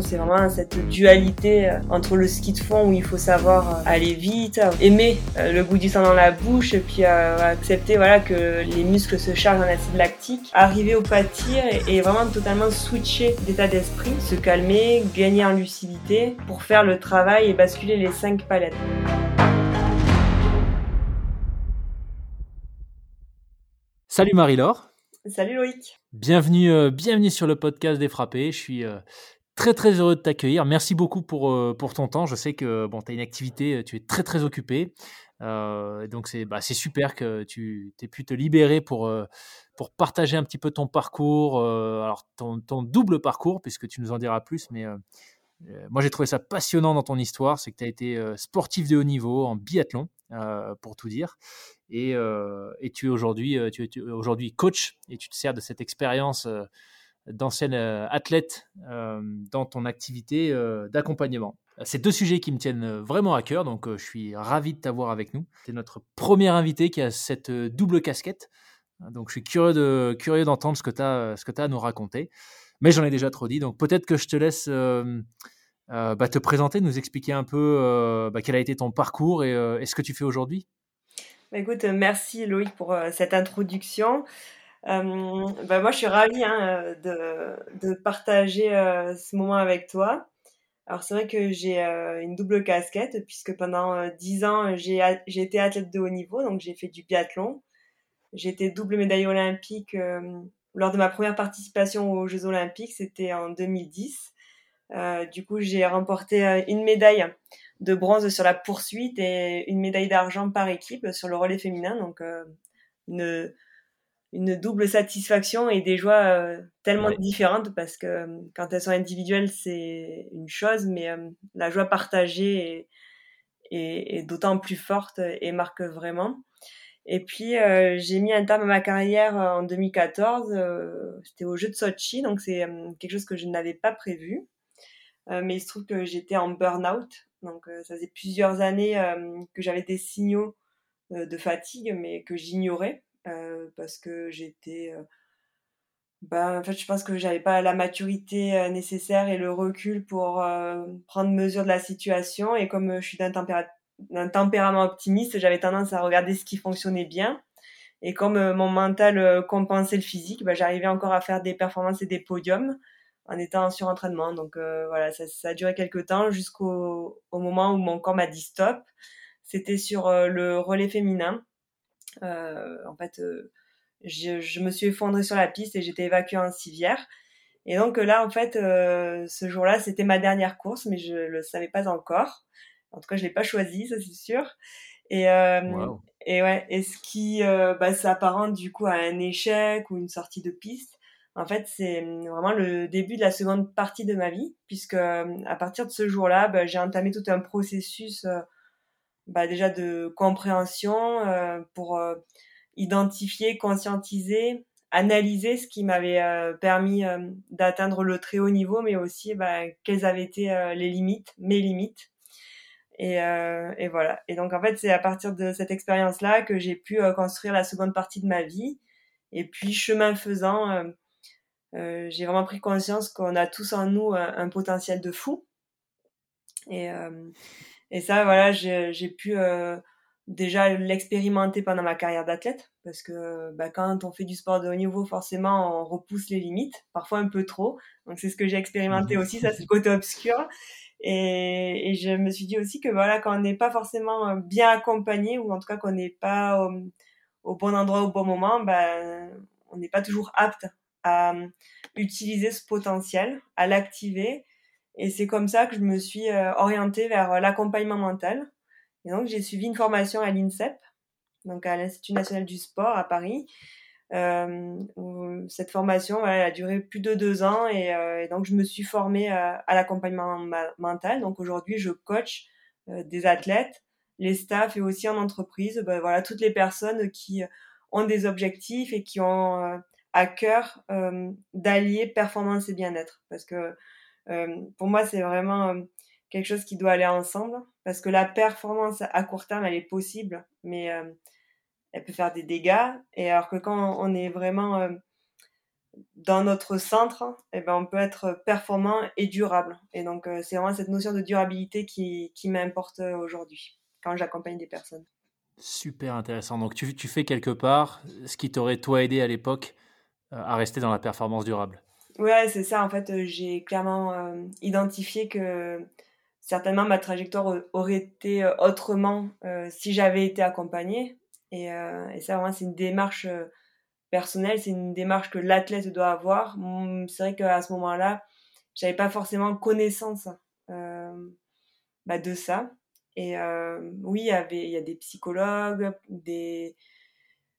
c'est vraiment cette dualité euh, entre le ski de fond où il faut savoir euh, aller vite, aimer le goût du sang dans la bouche, et puis accepter voilà que les muscles se chargent en acide lactique, arriver au pas de tir et, vraiment totalement switcher d'état d'esprit, se calmer, gagner en lucidité pour faire le travail et basculer les cinq palettes. Salut Marie-Laure. Salut Loïc. Bienvenue, euh, bienvenue sur le podcast des frappés. Je suis euh, très très heureux de t'accueillir. Merci beaucoup pour, euh, pour ton temps. Je sais que bon, tu as une activité, tu es très très occupé. donc c'est bah, super que tu aies pu te libérer pour, pour partager un petit peu ton parcours, alors ton, double parcours, puisque tu nous en diras plus. Mais moi j'ai trouvé ça passionnant dans ton histoire, c'est que tu as été sportif de haut niveau en biathlon, pour tout dire. Euh, et, tu es aujourd'hui euh, coach et tu te sers de cette expérience euh, d'ancienne athlète dans ton activité d'accompagnement. C'est deux sujets qui me tiennent vraiment à cœur, donc je suis ravi de t'avoir avec nous. C'est notre premier invité qui a cette double casquette, donc je suis curieux, de, curieux d'entendre ce que tu as, à nous raconter. Mais j'en ai déjà trop dit, donc peut-être que je te laisse bah, te présenter, nous expliquer un peu bah, quel a été ton parcours et, et ce que tu fais aujourd'hui. Bah, écoute, merci Loïc pour euh, cette introduction. Euh, bah, moi, je suis ravie hein, de, de, partager euh, ce moment avec toi. Alors, c'est vrai que j'ai une double casquette, puisque pendant dix ans, j'ai été athlète de haut niveau, donc j'ai fait du biathlon. J'ai été double médaille olympique lors de ma première participation aux Jeux olympiques, c'était en 2010. du coup, j'ai remporté une médaille de bronze sur la poursuite et une médaille d'argent par équipe sur le relais féminin. Donc euh, une, une double satisfaction et des joies euh, tellement différentes parce que euh, quand elles sont individuelles, c'est une chose, mais la joie partagée est, est, d'autant plus forte et marque vraiment. Et puis j'ai mis un terme à ma carrière en 2014. C'était au jeu de Sochi, donc c'est quelque chose que je n'avais pas prévu. mais il se trouve que j'étais en burn-out donc euh, ça faisait plusieurs années euh, que j'avais des signaux euh, de fatigue, mais que j'ignorais parce que j'étais ben, en fait, je pense que j'avais pas la maturité nécessaire et le recul pour prendre mesure de la situation. Et comme je suis d'un tempérament optimiste, j'avais tendance à regarder ce qui fonctionnait bien. Et comme mon mental compensait le physique, ben, j'arrivais encore à faire des performances et des podiums en étant en surentraînement. Donc euh, voilà, ça, ça, a duré quelques temps jusqu'au au moment où mon corps m'a dit stop. C'était sur euh, le relais féminin. Euh, en fait, je, je, me suis effondrée sur la piste et j'étais évacuée en civière. Et donc là, en fait, ce jour-là, c'était ma dernière course, mais je le savais pas encore. En tout cas, je l'ai pas choisi, ça c'est sûr. Et, et ouais, et ce qui bah, s'apparente du coup à un échec ou une sortie de piste, en fait, c'est hum, vraiment le début de la seconde partie de ma vie, puisque hum, à partir de ce jour-là, bah, j'ai entamé tout un processus euh, bah, déjà de compréhension euh, pour euh, identifier, conscientiser, analyser ce qui m'avait permis d'atteindre le très haut niveau, mais aussi bah, quelles avaient été les limites, mes limites. Et, et, voilà. Et donc en fait, c'est à partir de cette expérience-là que j'ai pu construire la seconde partie de ma vie. Et puis chemin faisant, euh, j'ai vraiment pris conscience qu'on a tous en nous un, potentiel de fou. Et, euh, et ça, voilà, j'ai pu euh, déjà l'expérimenter pendant ma carrière d'athlète, parce que bah, quand on fait du sport de haut niveau, forcément, on repousse les limites, parfois un peu trop. Donc c'est ce que j'ai expérimenté mmh. aussi, ça c'est le côté obscur. Et, et, je me suis dit aussi que voilà, quand on n'est pas forcément bien accompagné, ou en tout cas qu'on n'est pas au, au, bon endroit au bon moment, ben, on n'est pas toujours apte à euh, utiliser ce potentiel, à l'activer. Et c'est comme ça que je me suis euh, orientée vers euh, l'accompagnement mental. Et donc, j'ai suivi une formation à l'INSEP, donc à l'Institut national du sport à Paris. Euh, cette formation, elle a duré plus de deux ans et, donc je me suis formée à l'accompagnement mental. Donc aujourd'hui, je coach des athlètes, les staffs et aussi en entreprise, ben, voilà toutes les personnes qui ont des objectifs et qui ont à cœur d'allier performance et bien-être. Parce que pour moi, c'est vraiment euh, quelque chose qui doit aller ensemble. Parce que la performance à court terme, elle est possible, mais elle peut faire des dégâts. Et alors que quand on est vraiment dans notre centre, eh ben, on peut être performant et durable. Et donc, c'est vraiment cette notion de durabilité qui, m'importe aujourd'hui quand j'accompagne des personnes. Super intéressant. Donc, tu fais quelque part ce qui t'aurait, toi, aidé à l'époque à rester dans la performance durable. Ouais, c'est ça. En fait, j'ai clairement identifié que certainement ma trajectoire aurait été autrement si j'avais été accompagnée. Et, et ça, vraiment, c'est une démarche personnelle, c'est une démarche que l'athlète doit avoir. C'est vrai qu'à ce moment-là, j'avais pas forcément connaissance bah, de ça. Et oui, il y avait, il y a des psychologues, des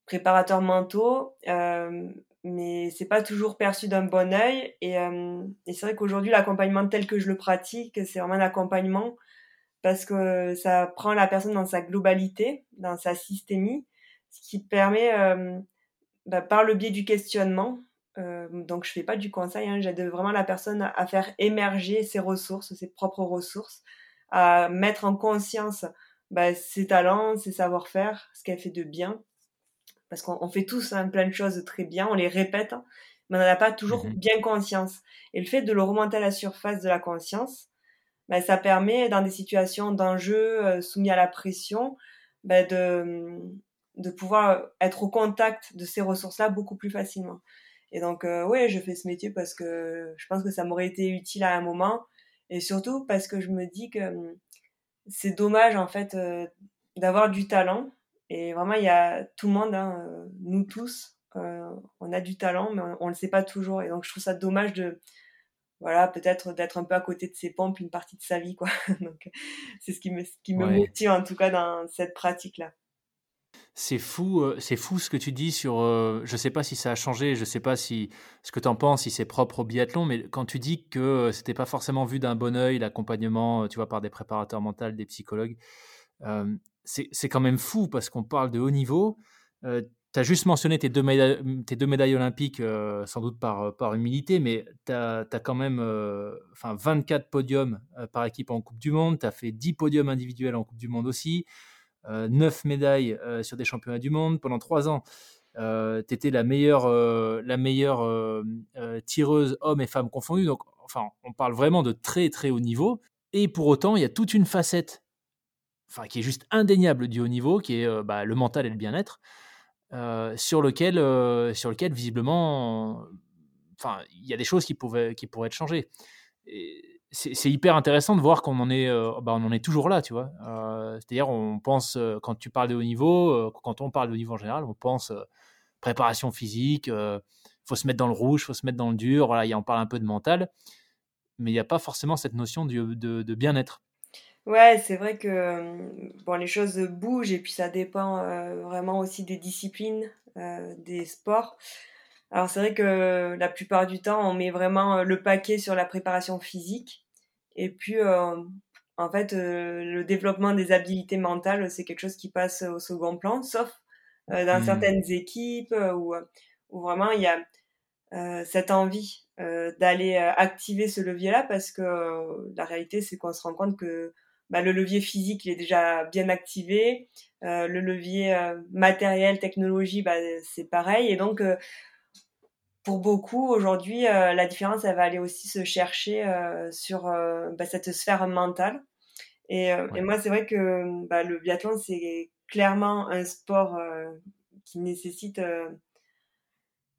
préparateurs mentaux, mais c'est pas toujours perçu d'un bon œil. Et, et c'est vrai qu'aujourd'hui, l'accompagnement tel que je le pratique, c'est vraiment un accompagnement parce que ça prend la personne dans sa globalité, dans sa systémie, ce qui permet, bah, par le biais du questionnement, donc je fais pas du conseil, hein, j'aide vraiment la personne à faire émerger ses ressources, ses propres ressources, à mettre en conscience bah, ses talents, ses savoir-faire, ce qu'elle fait de bien. Parce qu'on fait tous hein, plein de choses très bien, on les répète, hein, mais on n'en a pas toujours mmh bien conscience. Et le fait de le remonter à la surface de la conscience, bah, ça permet, dans des situations d'enjeu euh, soumis à la pression, bah, de, de pouvoir être au contact de ces ressources-là beaucoup plus facilement. Et donc, euh, oui, je fais ce métier parce que je pense que ça m'aurait été utile à un moment et surtout parce que je me dis que hum, c'est dommage, en fait, euh, d'avoir du talent. Et vraiment, il y a tout le monde, hein, euh, nous tous, euh, on a du talent, mais on ne le sait pas toujours. Et donc, je trouve ça dommage de, voilà, peut-être d'être un peu à côté de ses pompes une partie de sa vie, quoi. donc, c'est ce qui me, ce qui me motive, en tout cas, dans cette pratique-là. C'est fou, euh, c'est fou ce que tu dis sur. Euh, je sais pas si ça a changé, je sais pas si ce que tu en penses, si c'est propre au biathlon, mais quand tu dis que c'était pas forcément vu d'un bon oeil l'accompagnement, tu vois, par des préparateurs mentaux, des psychologues, c'est quand même fou parce qu'on parle de haut niveau. tu as juste mentionné tes deux médailles, olympiques, sans doute par, humilité, mais tu as, quand même enfin 24 podiums par équipe en Coupe du Monde, tu as fait 10 podiums individuels en Coupe du Monde aussi. 9 médailles sur des championnats du monde. Pendant 3 ans, tu étais la meilleure, la meilleure tireuse hommes et femmes confondus. Donc, enfin, on parle vraiment de très très haut niveau. Et pour autant, il y a toute une facette enfin, qui est juste indéniable du haut niveau, qui est bah, le mental et le bien-être, sur, lequel, sur lequel, visiblement, enfin, il y a des choses qui, pouvaient, qui pourraient être changées. C'est hyper intéressant de voir qu'on en est, euh, bah, en est toujours là, tu vois. Euh, c'est-à-dire, on pense, euh, quand tu parles de haut niveau, quand on parle de haut niveau en général, on pense préparation physique, il faut se mettre dans le rouge, il faut se mettre dans le dur, voilà, y on parle un peu de mental, mais il n'y a pas forcément cette notion de, bien-être. Ouais, c'est vrai que bon, les choses bougent et puis ça dépend vraiment aussi des disciplines, des sports. Alors c'est vrai que la plupart du temps, on met vraiment le paquet sur la préparation physique. Et puis, euh, en fait, euh, le développement des habiletés mentales, c'est quelque chose qui passe au second plan, sauf euh, dans mmh. certaines équipes où, où, vraiment il y a cette envie d'aller activer ce levier-là, parce que la réalité, c'est qu'on se rend compte que bah, le levier physique, il est déjà bien activé, le levier matériel, technologie, bah, c'est pareil, et donc pour beaucoup, aujourd'hui, euh, la différence, elle va aller aussi se chercher euh, sur euh, bah, cette sphère mentale. Et, et moi, c'est vrai que bah, le biathlon, c'est clairement un sport qui nécessite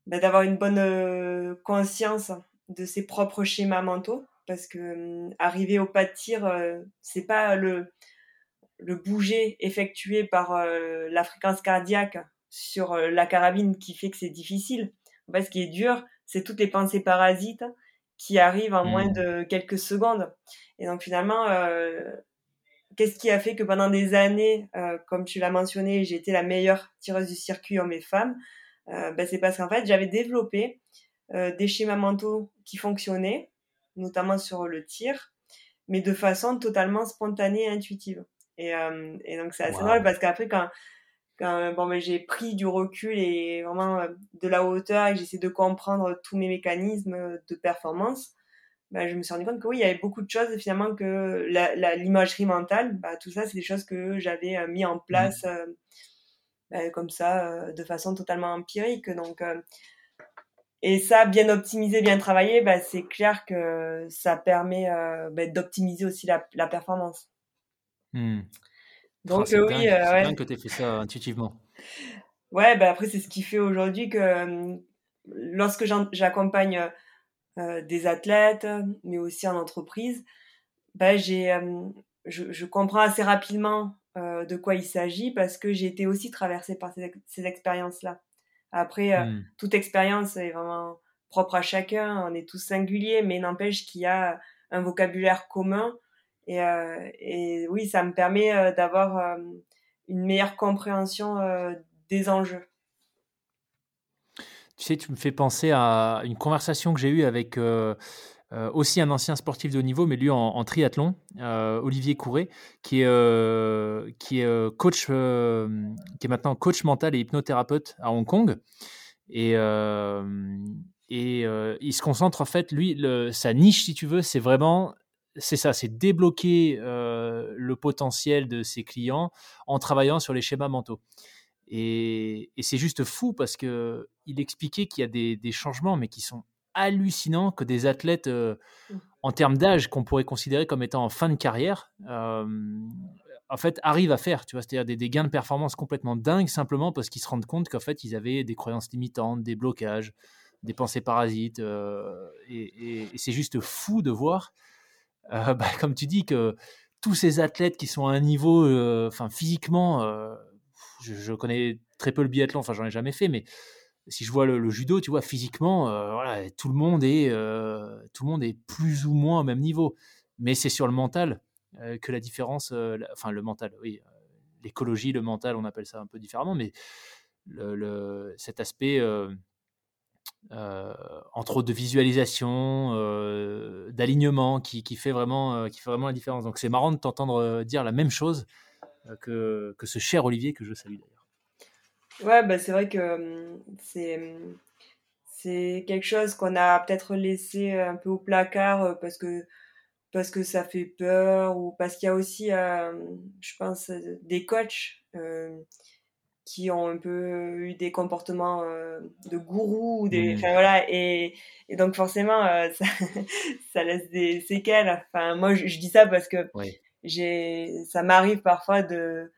bah, d'avoir une bonne conscience de ses propres schémas mentaux. Parce que arriver au pas de tir, c'est pas le, le bouger effectué par la fréquence cardiaque sur la carabine qui fait que c'est difficile en fait, ce qui est dur, c'est toutes les pensées parasites qui arrivent en moins mmh. de quelques secondes. Et donc finalement, euh, qu'est-ce qui a fait que pendant des années, euh, comme tu l'as mentionné, j'ai été la meilleure tireuse du circuit en mes femmes euh, ben, C'est parce qu'en fait, j'avais développé des schémas mentaux qui fonctionnaient, notamment sur le tir, mais de façon totalement spontanée et intuitive. Et, et donc c'est assez drôle parce qu'après, quand, quand bon, mais j'ai pris du recul et vraiment euh, de la hauteur et que j'essaie de comprendre tous mes mécanismes de performance, bah, je me suis rendu compte que oui, il y avait beaucoup de choses finalement que l'imagerie mentale, bah, tout ça, c'est des choses que j'avais euh, mis en place mmh. euh, bah, comme ça, de façon totalement empirique. Donc, et ça, bien optimisé, bien travaillé, bah, c'est clair que ça permet bah, d'optimiser aussi la, la performance. Mmh. Donc oui, dingue, ouais. dingue que tu aies fait ça intuitivement. Ouais, bah après c'est ce qui fait aujourd'hui que lorsque j'accompagne euh, des athlètes, mais aussi en entreprise, bah, j'ai, je, je, comprends assez rapidement euh, de quoi il s'agit parce que j'ai été aussi traversée par ces, ces expériences-là. Après, euh, mmh. toute expérience est vraiment propre à chacun, on est tous singuliers, mais n'empêche qu'il y a un vocabulaire commun. Et, euh, et oui, ça me permet d'avoir une meilleure compréhension des enjeux. Tu sais, tu me fais penser à une conversation que j'ai eue avec euh, euh, aussi un ancien sportif de haut niveau, mais lui en, triathlon, euh, Olivier Courret, qui est, est coach, qui est maintenant coach mental et hypnothérapeute à Hong Kong. Et, il se concentre en fait, lui, sa niche, si tu veux, c'est vraiment c'est ça, c'est débloquer le potentiel de ses clients en travaillant sur les schémas mentaux. Et, c'est juste fou parce que il expliquait qu'il y a des, changements, mais qui sont hallucinants, que des athlètes euh, mmh. en termes d'âge qu'on pourrait considérer comme étant en fin de carrière, euh, en fait, arrivent à faire. Tu vois, c'est-à-dire des, gains de performance complètement dingues simplement parce qu'ils se rendent compte qu'en fait, ils avaient des croyances limitantes, des blocages, des pensées parasites. Euh, et, c'est juste fou de voir, bah, comme tu dis, que tous ces athlètes qui sont à un niveau, enfin physiquement je, connais très peu le biathlon, enfin j'en ai jamais fait, mais si je vois le, judo, tu vois, physiquement, euh, voilà, tout le monde est, euh, tout le monde est plus ou moins au même niveau. Mais c'est sur le mental euh, que la différence, enfin le mental, oui, l'écologie, le mental, on appelle ça un peu différemment, mais le, cet aspect, entre autres de visualisation, d'alignement, qui, qui, fait vraiment, qui fait vraiment la différence. Donc c'est marrant de t'entendre dire la même chose que, que, ce cher Olivier que je salue d'ailleurs. Ouais, bah c'est vrai que c'est c'est quelque chose qu'on a peut-être laissé un peu au placard euh, parce que parce que ça fait peur ou parce qu'il y a aussi, euh, je pense, des coachs qui ont un peu eu des comportements de gourou ou des, mmh. enfin, voilà, et, et, donc forcément ça, ça, laisse des séquelles. Enfin, moi je, dis ça parce que j'ai, ça m'arrive parfois de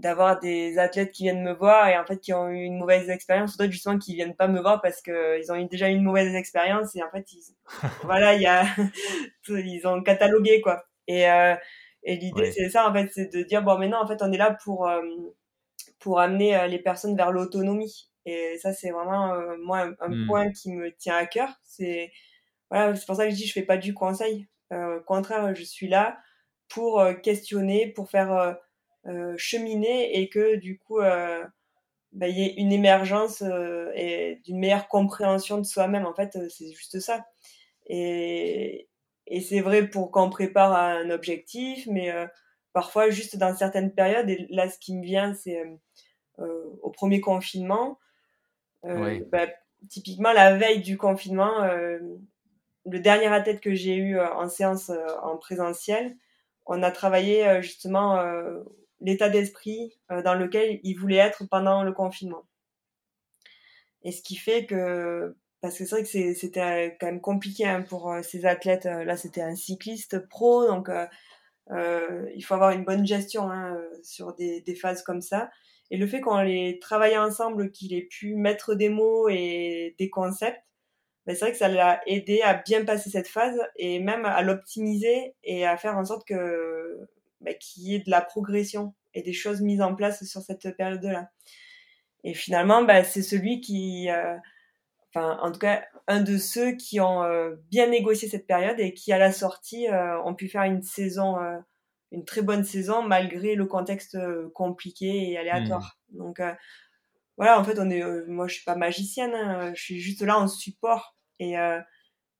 d'avoir des athlètes qui viennent me voir et en fait qui ont eu une mauvaise expérience. Ou d'autres justement qui viennent pas me voir parce que ils ont eu déjà eu une mauvaise expérience et en fait ils, voilà il y a ils ont catalogué quoi. Et euh, et l'idée c'est ça en fait c'est de dire bon maintenant en fait on est là pour euh, pour amener euh, les personnes vers l'autonomie. Et ça c'est vraiment euh, moi un, hmm. point qui me tient à cœur. C'est voilà c'est pour ça que je dis je fais pas du conseil. Au contraire je suis là pour euh, questionner, pour faire euh, euh, cheminer et que du coup bah, il y ait une émergence et d'une meilleure compréhension de soi-même. En fait, c'est juste ça. Et, et c'est vrai pour qu'on prépare un objectif, mais parfois juste dans certaines périodes. Et là, ce qui me vient, c'est au premier confinement. Bah, typiquement, la veille du confinement, le dernier athlète que j'ai eu en séance en présentiel, on a travaillé euh, justement euh, l'état d'esprit euh, dans lequel il voulait être pendant le confinement. Et ce qui fait que, parce que c'est vrai que c'était quand même compliqué hein, pour ces athlètes. Là, c'était un cycliste pro, donc il faut avoir une bonne gestion hein, sur des, phases comme ça. Et le fait qu'on les travaille ensemble, qu'il ait pu mettre des mots et des concepts, ben, c'est vrai que ça l'a aidé à bien passer cette phase et même à l'optimiser et à faire en sorte que ben, qu'il y ait de la progression et des choses mises en place sur cette période-là. Et finalement, ben, c'est celui qui, euh, enfin, en tout cas, un de ceux qui ont euh, bien négocié cette période et qui, à la sortie, euh, ont pu faire une saison, une très bonne saison malgré le contexte compliqué et aléatoire. Mmh. Donc, voilà, en fait, on est, euh, moi, je suis pas magicienne, hein, je suis juste là en support. Et, euh,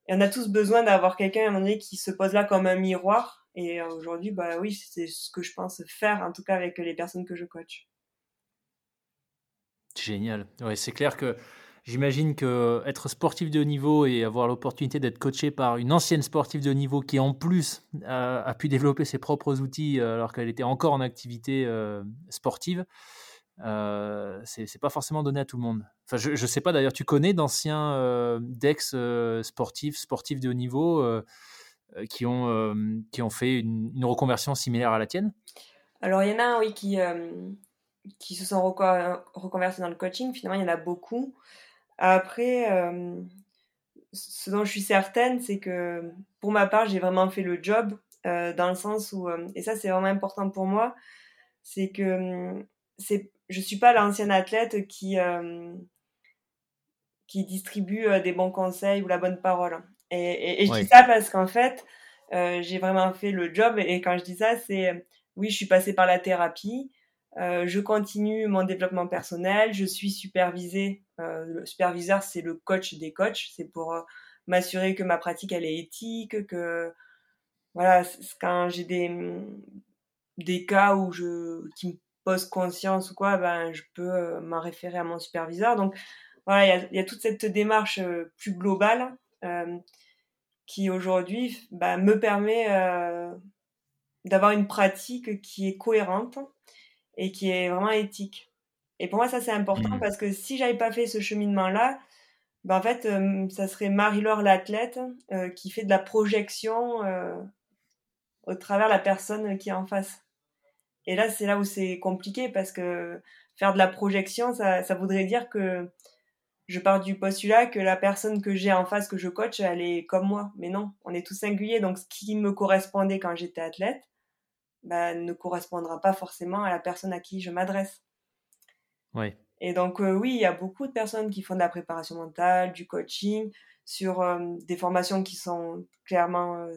et on a tous besoin d'avoir quelqu'un à un moment donné qui se pose là comme un miroir. Et euh, aujourd'hui, bah oui, c'est ce que je pense faire, en tout cas avec les personnes que je coach. Génial. Ouais, c'est clair que j'imagine que être sportif de haut niveau et avoir l'opportunité d'être coaché par une ancienne sportive de haut niveau qui en plus a, pu développer ses propres outils alors qu'elle était encore en activité sportive, euh, c'est pas forcément donné à tout le monde. Enfin, je, ne sais pas d'ailleurs, tu connais d'anciens euh, DEX euh, sportifs, sportifs de haut niveau qui, ont, qui ont fait une, reconversion similaire à la tienne? Alors, il y en a oui, qui, qui se sont reconvertis dans le coaching. Finalement, il y en a beaucoup. Après, ce dont je suis certaine, c'est que pour ma part, j'ai vraiment fait le job dans le sens où, et ça, c'est vraiment important pour moi, c'est que c'est je suis pas l'ancienne athlète qui euh, qui distribue euh, des bons conseils ou la bonne parole. Et, je dis ça parce qu'en fait, euh, j'ai vraiment fait le job. Et quand je dis ça, c'est oui, je suis passée par la thérapie. je continue mon développement personnel. Je suis supervisée. le superviseur, c'est le coach des coachs. C'est pour m'assurer que ma pratique elle est éthique, que voilà, quand j'ai des des cas où je qui me pose conscience ou quoi, ben, je peux euh, m'en référer à mon superviseur. Donc voilà, il y, a, toute cette démarche euh, plus globale euh, qui aujourd'hui ben, me permet d'avoir une pratique qui est cohérente et qui est vraiment éthique. Et pour moi, ça c'est important mmh. parce que si j'avais pas fait ce cheminement-là, ben, en fait, ça serait Marie-Laure l'athlète qui fait de la projection au travers la personne qui est en face. Et là, c'est là où c'est compliqué parce que faire de la projection, ça, ça voudrait dire que je pars du postulat que la personne que j'ai en face, que je coach, elle est comme moi. Mais non, on est tous singuliers. Donc, ce qui me correspondait quand j'étais athlète, bah, ne correspondra pas forcément à la personne à qui je m'adresse. Oui. Et donc, euh, oui, il y a beaucoup de personnes qui font de la préparation mentale, du coaching, sur euh, des formations qui sont clairement euh,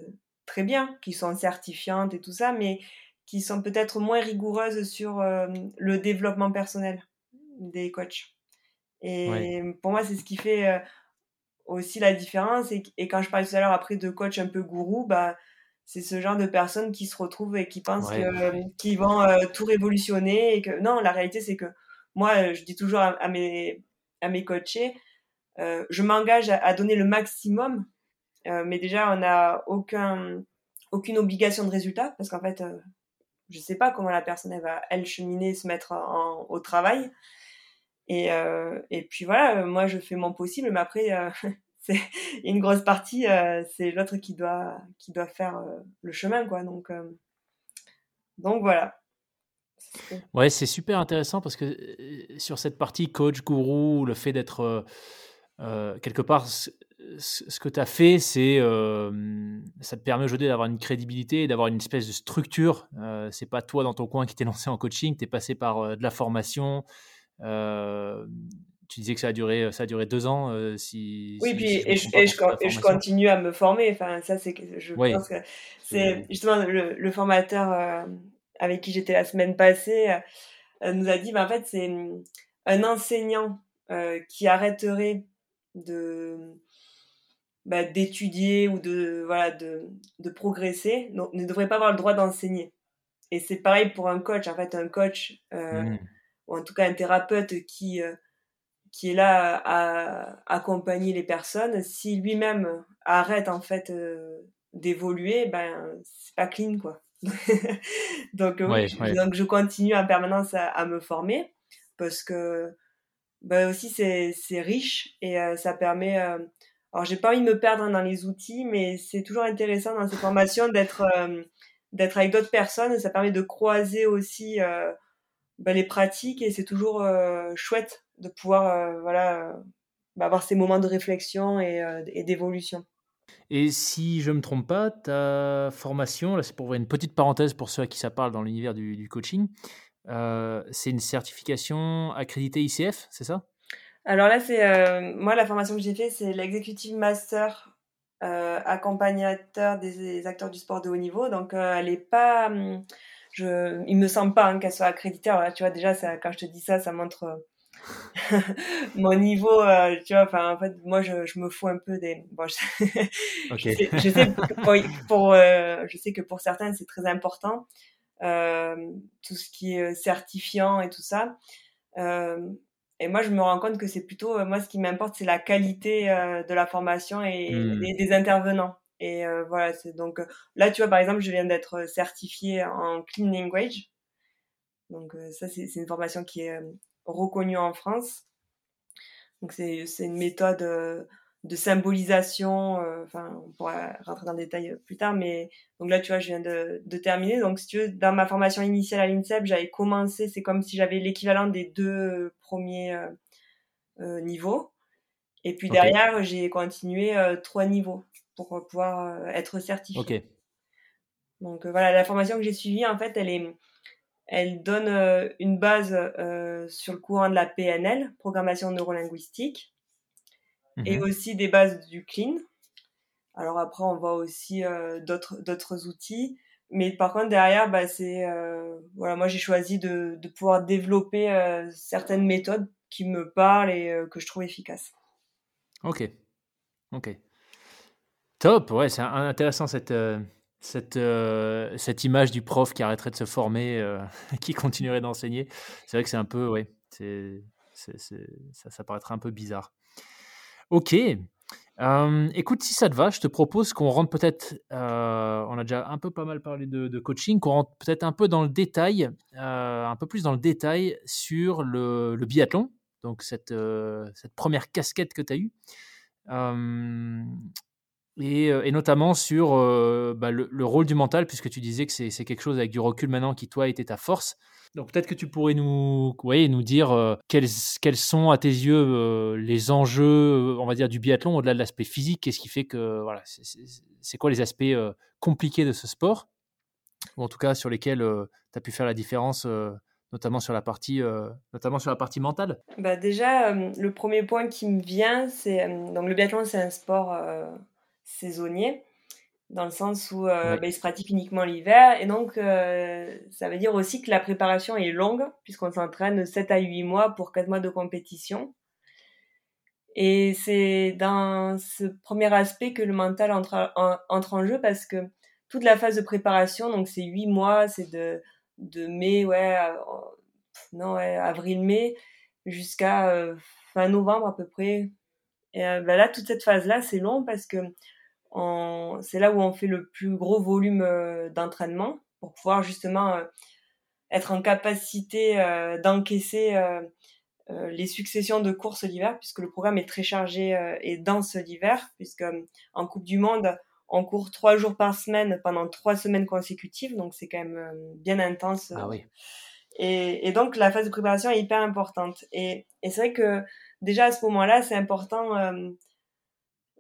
très bien, qui sont certifiantes et tout ça, mais qui sont peut-être moins rigoureuses sur le développement personnel des coachs. Et pour moi, c'est ce qui fait euh, aussi la différence. Et, et, quand je parlais tout à l'heure après de coach un peu gourou, bah, c'est ce genre de personnes qui se retrouvent et qui pensent qu'ils vont euh, tout révolutionner. Et que non, la réalité, c'est que moi, je dis toujours à, mes, à mes coachés, je m'engage à, à, donner le maximum, mais déjà, on n'a aucun, aucune obligation de résultat parce qu'en fait, je sais pas comment la personne elle va elle cheminer, se mettre au travail. Et, euh, et puis voilà, euh, moi je fais mon possible, mais après euh, c'est une grosse partie, c'est l'autre qui doit qui doit faire le chemin quoi. Donc donc voilà. Ouais, c'est super intéressant parce que sur cette partie coach, gourou, le fait d'être quelque part ce que tu as fait, c'est ça te permet aujourd'hui d'avoir une crédibilité, d'avoir une espèce de structure. Euh, c'est pas toi dans ton coin qui t'es lancé en coaching, tu es passé par de la formation. Tu disais que ça a duré, ça a duré deux ans. si, oui, puis et, je, continue à me former. Enfin, ça, c'est je pense que c'est justement le, formateur avec qui j'étais la semaine passée nous a dit, bah, en fait, c'est mmh, un enseignant qui arrêterait de bah, d'étudier ou de voilà de, de progresser donc, ne devrait pas avoir le droit d'enseigner et c'est pareil pour un coach en fait un coach mmh. Ou en tout cas un thérapeute qui euh, qui est là à, accompagner les personnes. Si lui-même arrête en fait euh, d'évoluer ben c'est pas clean quoi. Donc donc je continue en permanence à, à me former parce que ben aussi c'est c'est riche et ça permet alors, j'ai pas envie de me perdre dans les outils, mais c'est toujours intéressant dans ces formations d'être euh, d'être avec d'autres personnes. Ça permet de croiser aussi euh, ben, les pratiques et c'est toujours euh, chouette de pouvoir voilà bah, avoir ces moments de réflexion et, et d'évolution. Et si je me trompe pas, ta formation, là c'est pour une petite parenthèse pour ceux à qui ça parle dans l'univers du, du, coaching, c'est une certification accréditée ICF, c'est ça? Alors là, c'est euh, moi la formation que j'ai fait, c'est l'executive master euh, accompagnateur des, acteurs du sport de haut niveau. Donc euh, elle est pas, hum, je, il me semble pas hein, qu'elle soit accréditée. Alors tu vois déjà, ça, quand je te dis ça, ça montre mon niveau. tu vois, enfin en fait, moi je, je, me fous un peu des. Bon, je, sais, je sais, pour, je sais que pour certains c'est très important tout ce qui est certifiant et tout ça. Et moi, je me rends compte que c'est plutôt, euh, moi, ce qui m'importe, c'est la qualité euh, de la formation et, mmh. des intervenants. Et euh, voilà, c'est donc là, tu vois, par exemple, je viens d'être certifiée en clean language. Donc ça, c'est une formation qui est reconnue en France. Donc c'est une méthode de symbolisation. Enfin, on pourra rentrer dans le détail plus tard, mais donc là, tu vois, je viens de, de terminer. Donc si tu veux, dans ma formation initiale à l'INSEP, j'avais commencé. C'est comme si j'avais l'équivalent des deux premiers niveaux. Et puis derrière, j'ai continué trois niveaux pour pouvoir être certifié. Ok. Donc voilà, la formation que j'ai suivie, en fait, elle est, elle donne une base sur le courant de la PNL, programmation neurolinguistique, et mmh aussi des bases du clean. Alors après, on voit aussi d'autres d'autres outils, mais par contre derrière, bah, c'est voilà, moi j'ai choisi de, de pouvoir développer certaines méthodes qui me parlent et que je trouve efficaces. Ok, ok. Top, ouais, c'est intéressant cette, euh, cette, euh, cette image du prof qui arrêterait de se former, euh, qui continuerait d'enseigner. C'est vrai que c'est un peu, ouais, c'est, ça, ça paraîtrait un peu bizarre. Ok. écoute, si ça te va, je te propose qu'on rentre peut-être, on a déjà un peu pas mal parlé de, coaching, qu'on rentre peut-être un peu dans le détail, un peu plus dans le détail sur le, le biathlon, donc cette, cette première casquette que tu as eue. Et, et, notamment sur bah, le, rôle du mental, puisque tu disais que c'est quelque chose avec du recul maintenant qui, toi, était ta force. Donc peut-être que tu pourrais nous, ouais, nous dire quels, quels, sont, à tes yeux, les enjeux, on va dire, du biathlon, au-delà de l'aspect physique. Qu'est-ce qui fait que, voilà, c'est quoi les aspects compliqués de ce sport Ou en tout cas, sur lesquels tu as pu faire la différence notamment sur la partie, euh, notamment sur la partie mentale? Bah Déjà, euh, le premier point qui me vient, c'est euh, donc le biathlon, c'est un sport saisonnier, dans le sens où bah, il se pratique uniquement l'hiver. Et donc, ça veut dire aussi que la préparation est longue, puisqu'on s'entraîne 7 à 8 mois pour 4 mois de compétition. Et c'est dans ce premier aspect que le mental entre en, entre en jeu, parce que toute la phase de préparation, donc c'est 8 mois, c'est de de mai, ouais, non, avril-mai, jusqu'à euh, fin novembre à peu près. Et euh, bah là, toute cette phase-là, c'est long parce que c'est là où on fait le plus gros volume euh, d'entraînement pour pouvoir justement être en capacité d'encaisser les successions de courses l'hiver, puisque le programme est très chargé et dense l'hiver, puisque en Coupe du Monde, on court trois jours par semaine pendant trois semaines consécutives, donc c'est quand même euh, bien intense. Ah oui. Et, donc la phase de préparation est hyper importante. Et, c'est vrai que déjà à ce moment-là, c'est important euh,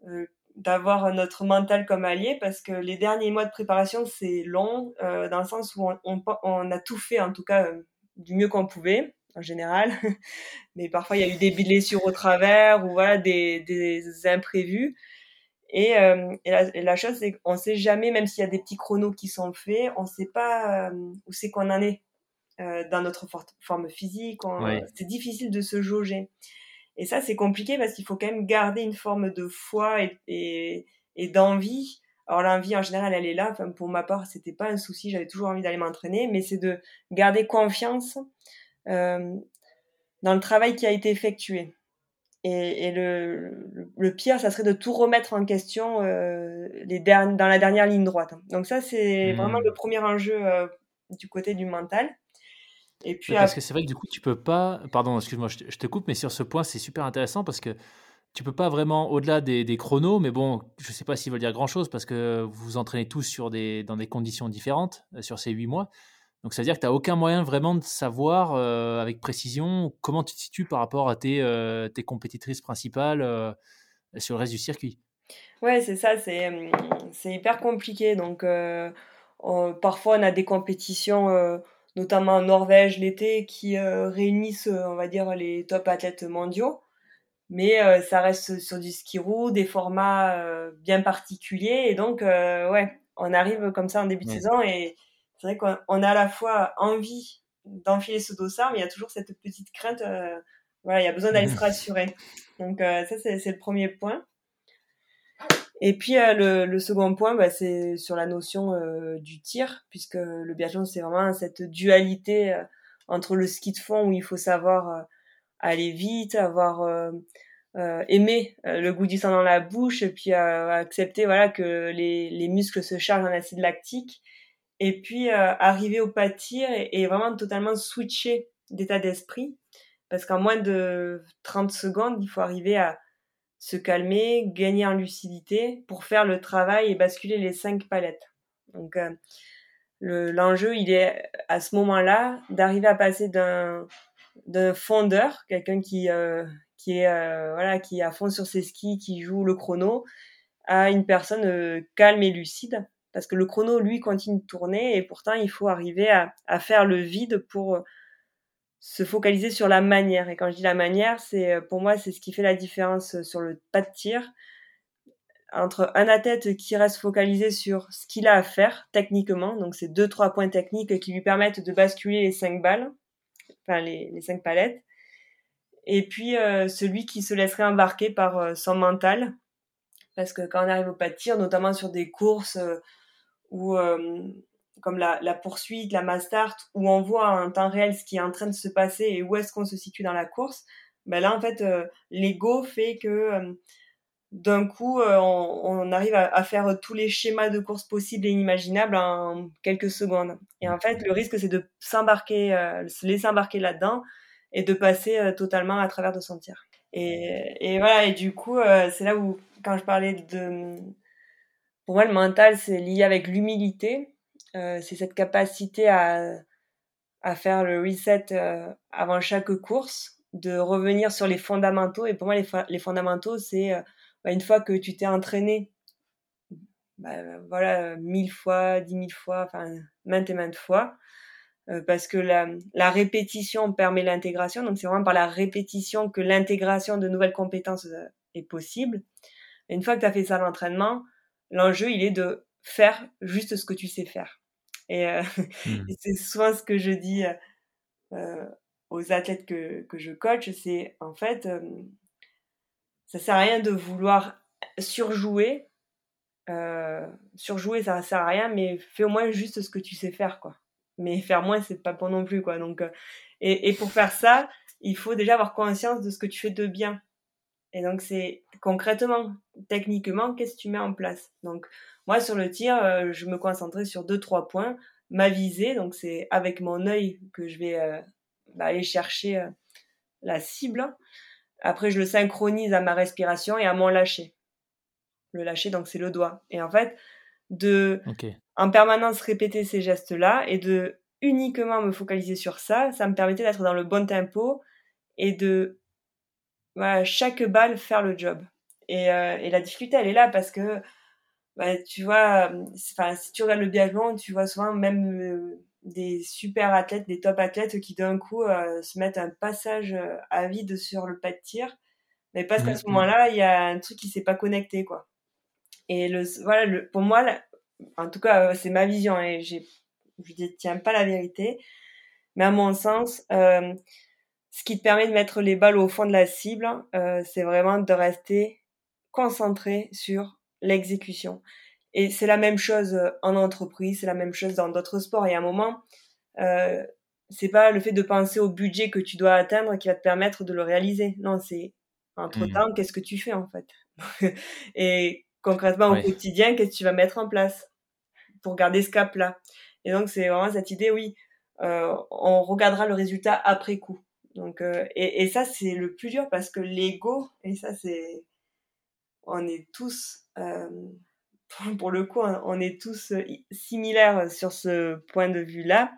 euh, d'avoir notre mental comme allié parce que les derniers mois de préparation, c'est long, dans le sens où on, a tout fait, en tout cas du mieux qu'on pouvait en général. Mais parfois, il y a eu des blessures au travers ou voilà, des, des imprévus. Et, euh, la, chose, c'est qu'on ne sait jamais, même s'il y a des petits chronos qui sont faits, on ne sait pas euh, où c'est qu'on en est euh, dans notre forme physique. C'est difficile de se jauger. Et ça, c'est compliqué parce qu'il faut quand même garder une forme de foi et, et, d'envie. Alors l'envie, en général, elle est là. Enfin, pour ma part, c'était pas un souci. J'avais toujours envie d'aller m'entraîner, mais c'est de garder confiance dans le travail qui a été effectué. Et, le, le, pire, ça serait de tout remettre en question euh, les dans la dernière ligne droite. Donc ça, c'est vraiment le mmh. premier enjeu euh, du côté du mental. Et puis, parce que c'est vrai que du coup, tu peux pas. Pardon, excuse-moi, je, te coupe, mais sur ce point, c'est super intéressant parce que tu peux pas vraiment, au-delà des, des, chronos, mais bon, je sais pas s'ils veulent dire grand-chose parce que vous vous entraînez tous sur des, dans des conditions différentes euh, sur ces huit mois. Donc, ça veut dire que tu n'as aucun moyen vraiment de savoir euh, avec précision comment tu te situes par rapport à tes, euh, tes compétitrices principales euh, sur le reste du circuit. Ouais, c'est ça, c'est, c'est hyper compliqué. Donc, parfois, on a des compétitions, notamment en Norvège l'été, qui réunissent, on va dire, les top athlètes mondiaux. Mais ça reste sur du ski roue, des formats bien particuliers. Et donc, ouais, on arrive comme ça en début de saison et c'est vrai qu'on a à la fois envie d'enfiler ce dossard, mais il y a toujours cette petite crainte. Euh, voilà, il y a besoin d'aller se rassurer. Donc euh, ça, c'est le premier point. Et puis euh, le, second point, bah, c'est sur la notion du tir, puisque le biathlon, c'est vraiment cette dualité entre le ski de fond où il faut savoir aller vite, avoir aimer le goût du sang dans la bouche, et puis accepter voilà que les, les muscles se chargent en acide lactique et puis arriver au pas de tir et, vraiment totalement switcher d'état d'esprit. Parce qu'en moins de 30 secondes, il faut arriver à se calmer, gagner en lucidité pour faire le travail et basculer les cinq palettes. Donc, l'enjeu, il est à ce moment-là d'arriver à passer d'un fondeur, quelqu'un qui euh, qui est euh, voilà qui à fond sur ses skis, qui joue le chrono, à une personne euh, calme et lucide, parce que le chrono lui continue de tourner et pourtant il faut arriver à faire le vide pour se focaliser sur la manière. Et quand je dis la manière, c'est pour moi c'est ce qui fait la différence sur le pas de tir entre un athlète qui reste focalisé sur ce qu'il a à faire techniquement, donc c'est deux trois points techniques qui lui permettent de basculer les cinq balles, enfin les, cinq palettes, et puis euh, celui qui se laisserait embarquer par euh, son mental, parce que quand on arrive au pas de tir, notamment sur des courses euh, comme la, la, poursuite, la mass start, où on voit en temps réel ce qui est en train de se passer et où est-ce qu'on se situe dans la course, ben là en fait l'ego fait que d'un coup, euh, on, arrive à, faire tous les schémas de course possibles et inimaginables en quelques secondes. Et en fait, le risque, c'est de s'embarquer, euh, se laisser embarquer là-dedans et de passer euh, totalement à travers de son tir. Et, voilà, et du coup, c'est là où, quand je parlais de... Pour moi, le mental, c'est lié avec l'humilité. C'est cette capacité à, à faire le reset avant chaque course, de revenir sur les fondamentaux. Et pour moi, les, les fondamentaux, c'est bah, une fois que tu t'es entraîné, bah, voilà, mille fois, dix mille fois, enfin, maintes et maintes fois, euh, parce que la, la répétition permet l'intégration. Donc, c'est vraiment par la répétition que l'intégration de nouvelles compétences euh, est possible. Une fois que tu as fait ça l'entraînement, l'enjeu, il est de faire juste ce que tu sais faire. Et, euh, mmh. c'est souvent ce que je dis euh, aux athlètes que, que je coach, c'est en fait, ça sert à rien de vouloir surjouer. Euh, surjouer, ça sert à rien, mais fais au moins juste ce que tu sais faire, quoi. Mais faire moins, c'est pas bon non plus, quoi. Donc, euh, et, et, pour faire ça, il faut déjà avoir conscience de ce que tu fais de bien. Et donc, c'est concrètement, techniquement, qu'est-ce que tu mets en place? Donc, moi, sur le tir, euh, je me concentrais sur deux, trois points. Ma visée, donc c'est avec mon œil que je vais euh, bah, aller chercher la cible. Après, je le synchronise à ma respiration et à mon lâcher. Le lâcher, donc, c'est le doigt. Et en fait, de en permanence répéter ces gestes-là et de uniquement me focaliser sur ça, ça me permettait d'être dans le bon tempo et de voilà, chaque balle faire le job. Et, euh, et, la difficulté, elle est là parce que bah, tu vois, si tu regardes le biathlon, tu vois souvent même euh, des super athlètes, des top athlètes qui d'un coup euh, se mettent un passage euh, à vide sur le pas de tir, mais parce qu'à ce moment-là, il y a un truc qui s'est pas connecté, quoi. Et le, voilà, le, pour moi, en tout cas, euh, c'est ma vision et je tiens pas la vérité, mais à mon sens, euh, ce qui te permet de mettre les balles au fond de la cible, euh, c'est vraiment de rester concentré sur l'exécution. Et c'est la même chose euh, en entreprise, c'est la même chose dans d'autres sports. Et à un moment, euh, c'est pas le fait de penser au budget que tu dois atteindre qui va te permettre de le réaliser. Non, c'est entre temps, mmh. qu'est-ce que tu fais en fait? Et concrètement au quotidien, qu'est-ce que tu vas mettre en place pour garder ce cap-là? Et donc c'est vraiment cette idée, oui, euh, on regardera le résultat après coup. Donc euh, et, ça c'est le plus dur parce que l'ego et ça c'est on est tous euh, pour le coup, on est tous euh, similaires sur ce point de vue-là,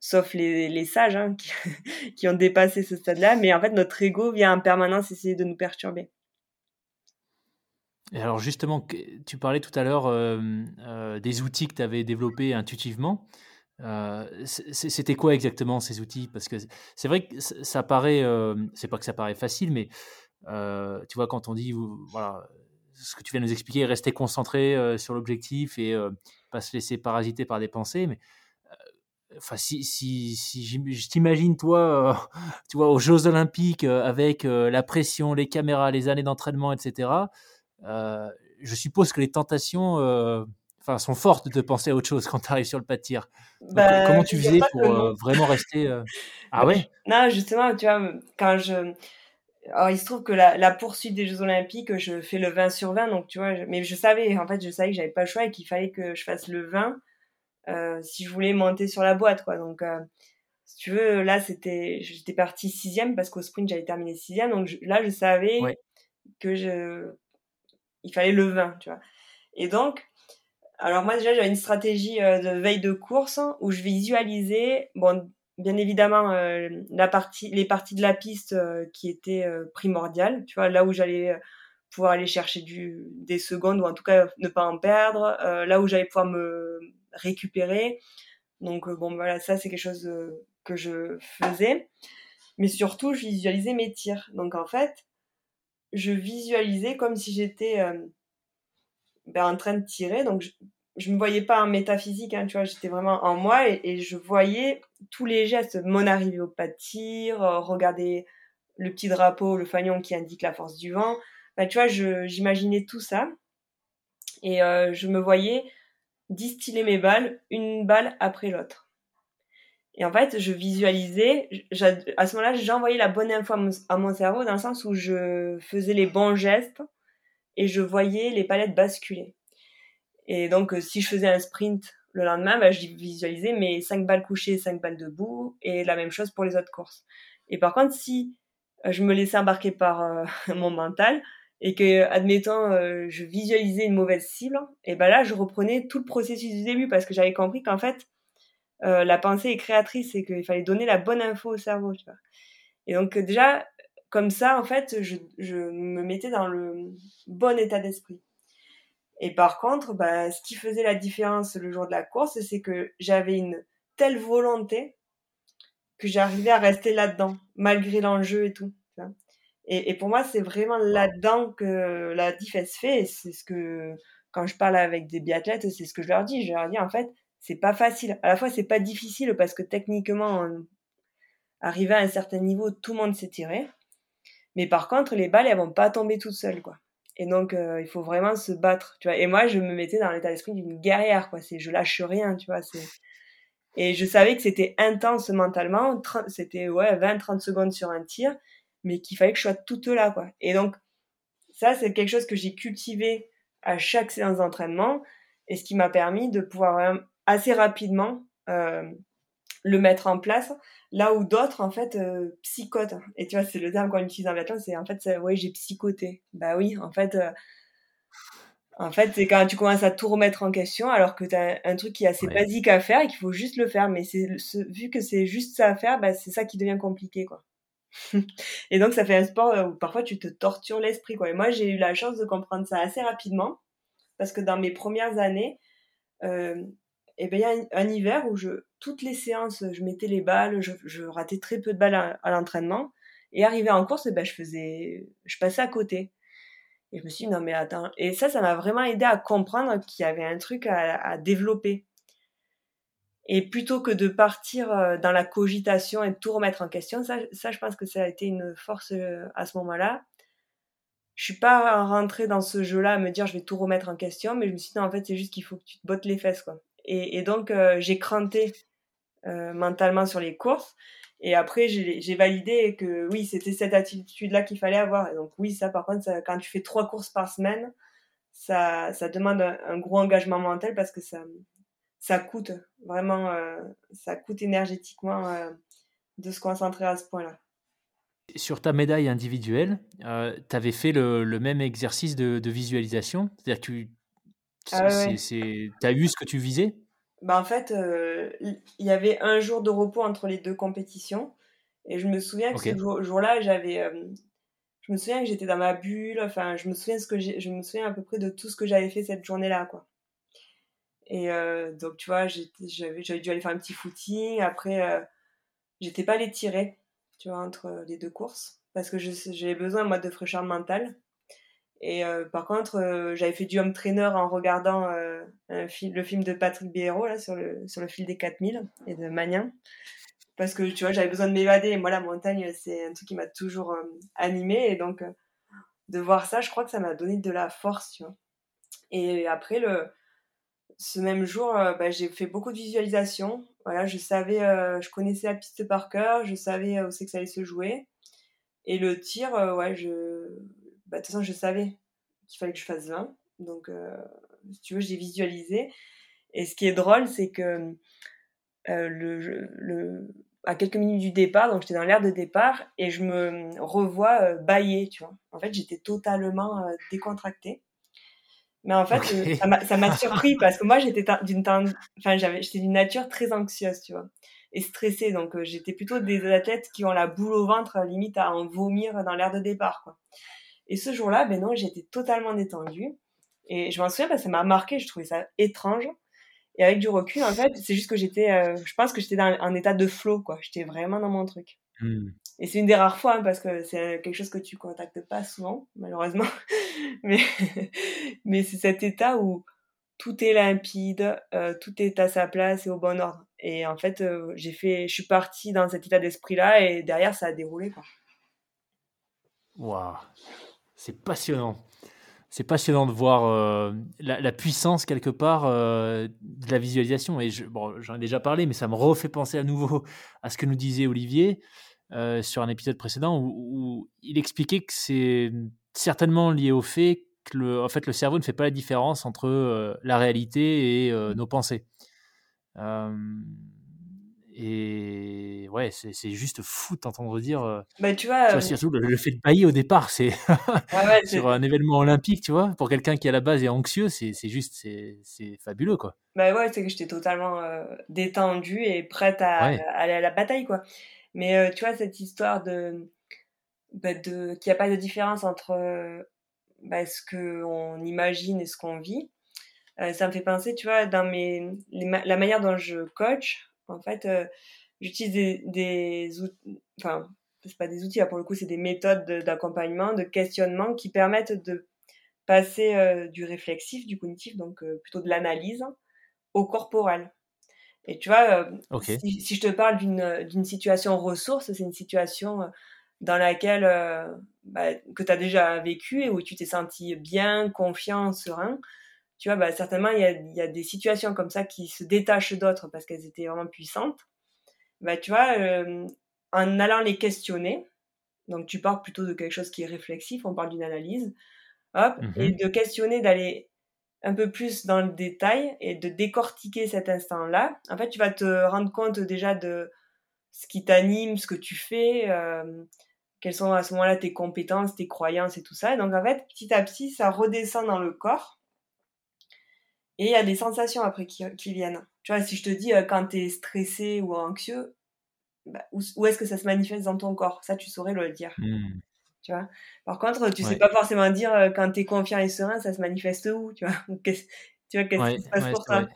sauf les, sages hein, qui, ont dépassé ce stade-là. Mais en fait, notre ego vient en permanence essayer de nous perturber. Et alors justement, tu parlais tout à l'heure des outils que tu avais développés intuitivement. C'était quoi exactement ces outils? Parce que c'est vrai que ça paraît, c'est pas que ça paraît facile, mais tu vois quand on dit voilà ce que tu viens de nous expliquer, rester concentré euh, sur l'objectif et euh, pas se laisser parasiter par des pensées. Mais euh, enfin, si, si, si je t'imagine toi, tu vois, aux Jeux Olympiques avec la pression, les caméras, les années d'entraînement, etc. je suppose que les tentations enfin, sont fortes de penser à autre chose quand tu arrives sur le pas de tir. Bah, comment tu faisais pour vraiment rester Ah ouais? Non, justement, tu vois, quand je alors, il se trouve que la, la, poursuite des Jeux Olympiques, je fais le 20 sur 20, donc tu vois, mais je savais, en fait, je savais que j'avais pas le choix et qu'il fallait que je fasse le 20 si je voulais monter sur la boîte, quoi. Donc, si tu veux, là, c'était, j'étais partie sixième parce qu'au sprint, j'avais terminé sixième. Donc là, je savais que je, il fallait le 20, tu vois. Et donc, alors moi déjà, j'avais une stratégie de veille de course où je visualisais, bon, bien évidemment euh, la partie les parties de la piste euh, qui étaient euh, primordiales tu vois là où j'allais pouvoir aller chercher du des secondes ou en tout cas ne pas en perdre là où j'allais pouvoir me récupérer. Donc bon voilà ça c'est quelque chose que je faisais. Mais surtout je visualisais mes tirs. Donc en fait je visualisais comme si j'étais ben, en train de tirer donc je me voyais pas en métaphysique, hein, tu vois, j'étais vraiment en moi et, je voyais tous les gestes, mon arrivée au pas de tir, euh, regarder le petit drapeau, le fanion qui indique la force du vent. Bah, tu vois, j'imaginais tout ça et euh, je me voyais distiller mes balles, une balle après l'autre. Et en fait, je visualisais, à ce moment-là, j'envoyais la bonne info à mon cerveau dans le sens où je faisais les bons gestes et je voyais les palettes basculer. Et donc, euh, si je faisais un sprint le lendemain, bah, je visualisais mes 5 balles couchées, 5 balles debout, et la même chose pour les autres courses. Et par contre, si euh, je me laissais embarquer par euh, mon mental, et que, admettons, je visualisais une mauvaise cible, et ben là, je reprenais tout le processus du début, parce que j'avais compris qu'en fait, la pensée est créatrice, et qu'il fallait donner la bonne info au cerveau, tu vois. Et donc, déjà, comme ça, en fait, je, je me mettais dans le bon état d'esprit. Et par contre, bah, ce qui faisait la différence le jour de la course, c'est que j'avais une telle volonté que j'arrivais à rester là-dedans, malgré l'enjeu et tout. Et, pour moi, c'est vraiment là-dedans que la diff se fait. C'est ce que, quand je parle avec des biathlètes, c'est ce que je leur dis. Je leur dis, en fait, c'est pas facile. À la fois, c'est pas difficile parce que techniquement, arrivé à un certain niveau, tout le monde s'est tiré. Mais par contre, les balles, elles vont pas tomber toutes seules, quoi. Et donc, euh, il faut vraiment se battre, tu vois. Et moi, je me mettais dans l'état d'esprit d'une guerrière, quoi. C'est, je lâche rien, tu vois. C'est... Et je savais que c'était intense mentalement. C'était, ouais, 20, 30 secondes sur un tir, mais qu'il fallait que je sois toute là, quoi. Et donc, ça, c'est quelque chose que j'ai cultivé à chaque séance d'entraînement et ce qui m'a permis de pouvoir assez rapidement euh, le mettre en place là où d'autres en fait euh, psychotent. Et tu vois c'est le terme qu'on utilise en biathlon c'est en fait ouais j'ai psychoté. Bah oui en fait euh, en fait c'est quand tu commences à tout remettre en question alors que tu as un truc qui est assez basique à faire et qu'il faut juste le faire. Mais c'est vu que c'est juste ça à faire bah, c'est ça qui devient compliqué quoi. Et donc ça fait un sport où parfois tu te tortures l'esprit quoi. Et moi j'ai eu la chance de comprendre ça assez rapidement parce que dans mes premières années euh, et eh ben il y a un, hiver où je toutes les séances je mettais les balles je, ratais très peu de balles à, l'entraînement. Et arrivé en course ben je faisais je passais à côté. Et je me suis dit non mais attends. Et ça ça m'a vraiment aidé à comprendre qu'il y avait un truc à, développer. Et plutôt que de partir euh, dans la cogitation et de tout remettre en question ça ça je pense que ça a été une force euh, à ce moment-là. Je suis pas rentrée dans ce jeu-là à me dire je vais tout remettre en question, mais je me suis dit non, en fait c'est juste qu'il faut que tu te bottes les fesses quoi. Et, donc, euh, j'ai cranté mentalement sur les courses. Et après, j'ai validé que oui, c'était cette attitude-là qu'il fallait avoir. Et donc, oui, ça, par contre, quand tu fais trois courses par semaine, ça, ça demande un, gros engagement mental parce que ça, ça coûte vraiment, euh, ça coûte énergétiquement de se concentrer à ce point-là. Sur ta médaille individuelle, tu avais fait le, même exercice de, de visualisation? C'est-à-dire que tu ah c'est, T'as eu ce que tu visais? Bah En fait, euh, il y avait un jour de repos entre les deux compétitions. Et je me souviens que ce jour-là, j'avais. Euh, je me souviens que j'étais dans ma bulle. Enfin, je me souviens ce que je me souviens à peu près de tout ce que j'avais fait cette journée-là, quoi. Et euh, donc, tu vois, j'avais, j'avais dû aller faire un petit footing. Après, j'étais pas allée tirer, tu vois, entre les deux courses. Parce que j'avais besoin, moi, de fraîcheur mentale. Et euh, par contre, euh, j'avais fait du home trainer en regardant euh, le film de Patrick Biero là, sur, le, sur le fil des 4000 et de Magnin. Parce que tu vois, j'avais besoin de m'évader. Moi, la montagne, c'est un truc qui m'a toujours animé. Et donc, de voir ça, je crois que ça m'a donné de la force. Et après, le, ce même jour, bah, j'ai fait beaucoup de visualisation. Voilà, je savais, je connaissais la piste par cœur, je savais où c'est que ça allait se jouer. Et le tir, ouais, je, bah, de toute façon, je savais qu'il fallait que je fasse 20. Donc, euh, si tu veux, j'ai visualisé. Et ce qui est drôle, c'est que euh, le, le, à quelques minutes du départ, donc j'étais dans l'air de départ, et je me revois euh, bailler, tu vois. En fait, j'étais totalement euh, décontractée. Mais en fait, euh, ça m'a surpris parce que moi, j'étais d'une enfin, d'une nature très anxieuse, tu vois, et stressée. Donc, j'étais plutôt des athlètes qui ont la boule au ventre, limite à en vomir dans l'air de départ, quoi. Et ce jour-là, ben non, j'étais totalement détendue. Et je m'en souviens parce que ça m'a marqué, je trouvais ça étrange. Et avec du recul, en fait, c'est juste que j'étais, euh, je pense que j'étais dans un état de flow, quoi. J'étais vraiment dans mon truc. Mmh. Et c'est une des rares fois, hein, parce que c'est quelque chose que tu contactes pas souvent, malheureusement. mais mais c'est cet état où tout est limpide, euh, tout est à sa place et au bon ordre. Et en fait, euh, j'ai fait, je suis partie dans cet état d'esprit-là, et derrière, ça a déroulé, quoi. Waouh, c'est passionnant c'est passionnant de voir euh, la, puissance quelque part euh, de la visualisation. Et j'en ai déjà parlé, mais ça me refait penser à nouveau à ce que nous disait Olivier euh, sur un épisode précédent où, il expliquait que c'est certainement lié au fait que en fait, le cerveau ne fait pas la différence entre la réalité et nos pensées. Et ouais, c'est juste fou d'entendre dire. Euh, bah, tu vois. surtout le, fait de bailler au départ, c'est. sur un événement olympique, tu vois, pour quelqu'un qui à la base est anxieux, c'est juste, c'est fabuleux, quoi. Bah ouais, c'est que j'étais totalement euh, détendue et prête à, aller à la bataille, quoi. Mais euh, tu vois, cette histoire de. Bah, de qu'il n'y a pas de différence entre bah, ce qu'on imagine et ce qu'on vit. ça me fait penser, tu vois, dans mes, la manière dont je coach, en fait, euh, j'utilise des, des outils, enfin, c'est pas des outils, là, pour le coup, c'est des méthodes d'accompagnement, de, questionnement qui permettent de passer euh, du réflexif, du cognitif, donc euh, plutôt de l'analyse, au corporel. Et tu vois, si, si, je te parle d'une situation ressource, c'est une situation dans laquelle bah, que tu as déjà vécu et où tu t'es senti bien, confiant, serein tu vois, bah, certainement, il y a, y a, des situations comme ça qui se détachent d'autres parce qu'elles étaient vraiment puissantes. Bah, tu vois, euh, en allant les questionner, donc tu parles plutôt de quelque chose qui est réflexif, on parle d'une analyse, hop, et mmh de questionner, d'aller un peu plus dans le détail et de décortiquer cet instant-là. En fait, tu vas te rendre compte déjà de ce qui t'anime, ce que tu fais, euh, quelles sont à ce moment-là tes compétences, tes croyances et tout ça. donc, en fait, petit à petit, ça redescend dans le corps et il y a des sensations après qui, qui, viennent. Tu vois, si je te dis euh, quand tu es stressé ou anxieux, bah, où, est-ce que ça se manifeste dans ton corps? Ça, tu saurais le dire. Mmh. Tu vois? Par contre, tu sais pas forcément dire euh, quand tu es confiant et serein, ça se manifeste où? Tu vois? Tu vois, qu'est-ce qui se passe pour toi?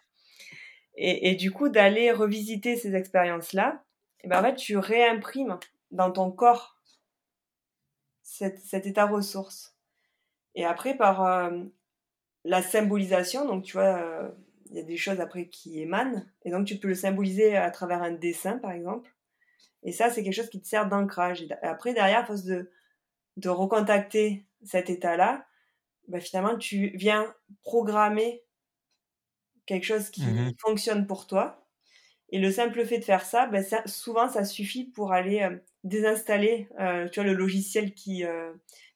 et, et, du coup, d'aller revisiter ces expériences-là, et ben, en fait, tu réimprimes dans ton corps cet, cet état ressource. Et après, par, euh, la symbolisation, donc tu vois, euh, il y a des choses après qui émanent, et donc tu peux le symboliser à travers un dessin, par exemple. Et ça, c'est quelque chose qui te sert d'ancrage. Et après, derrière, à force de, de recontacter cet état-là, bah, finalement, tu viens programmer quelque chose qui mmh fonctionne pour toi. Et le simple fait de faire ça, bah, souvent, ça suffit pour aller euh, désinstaller euh, tu vois, le logiciel qui,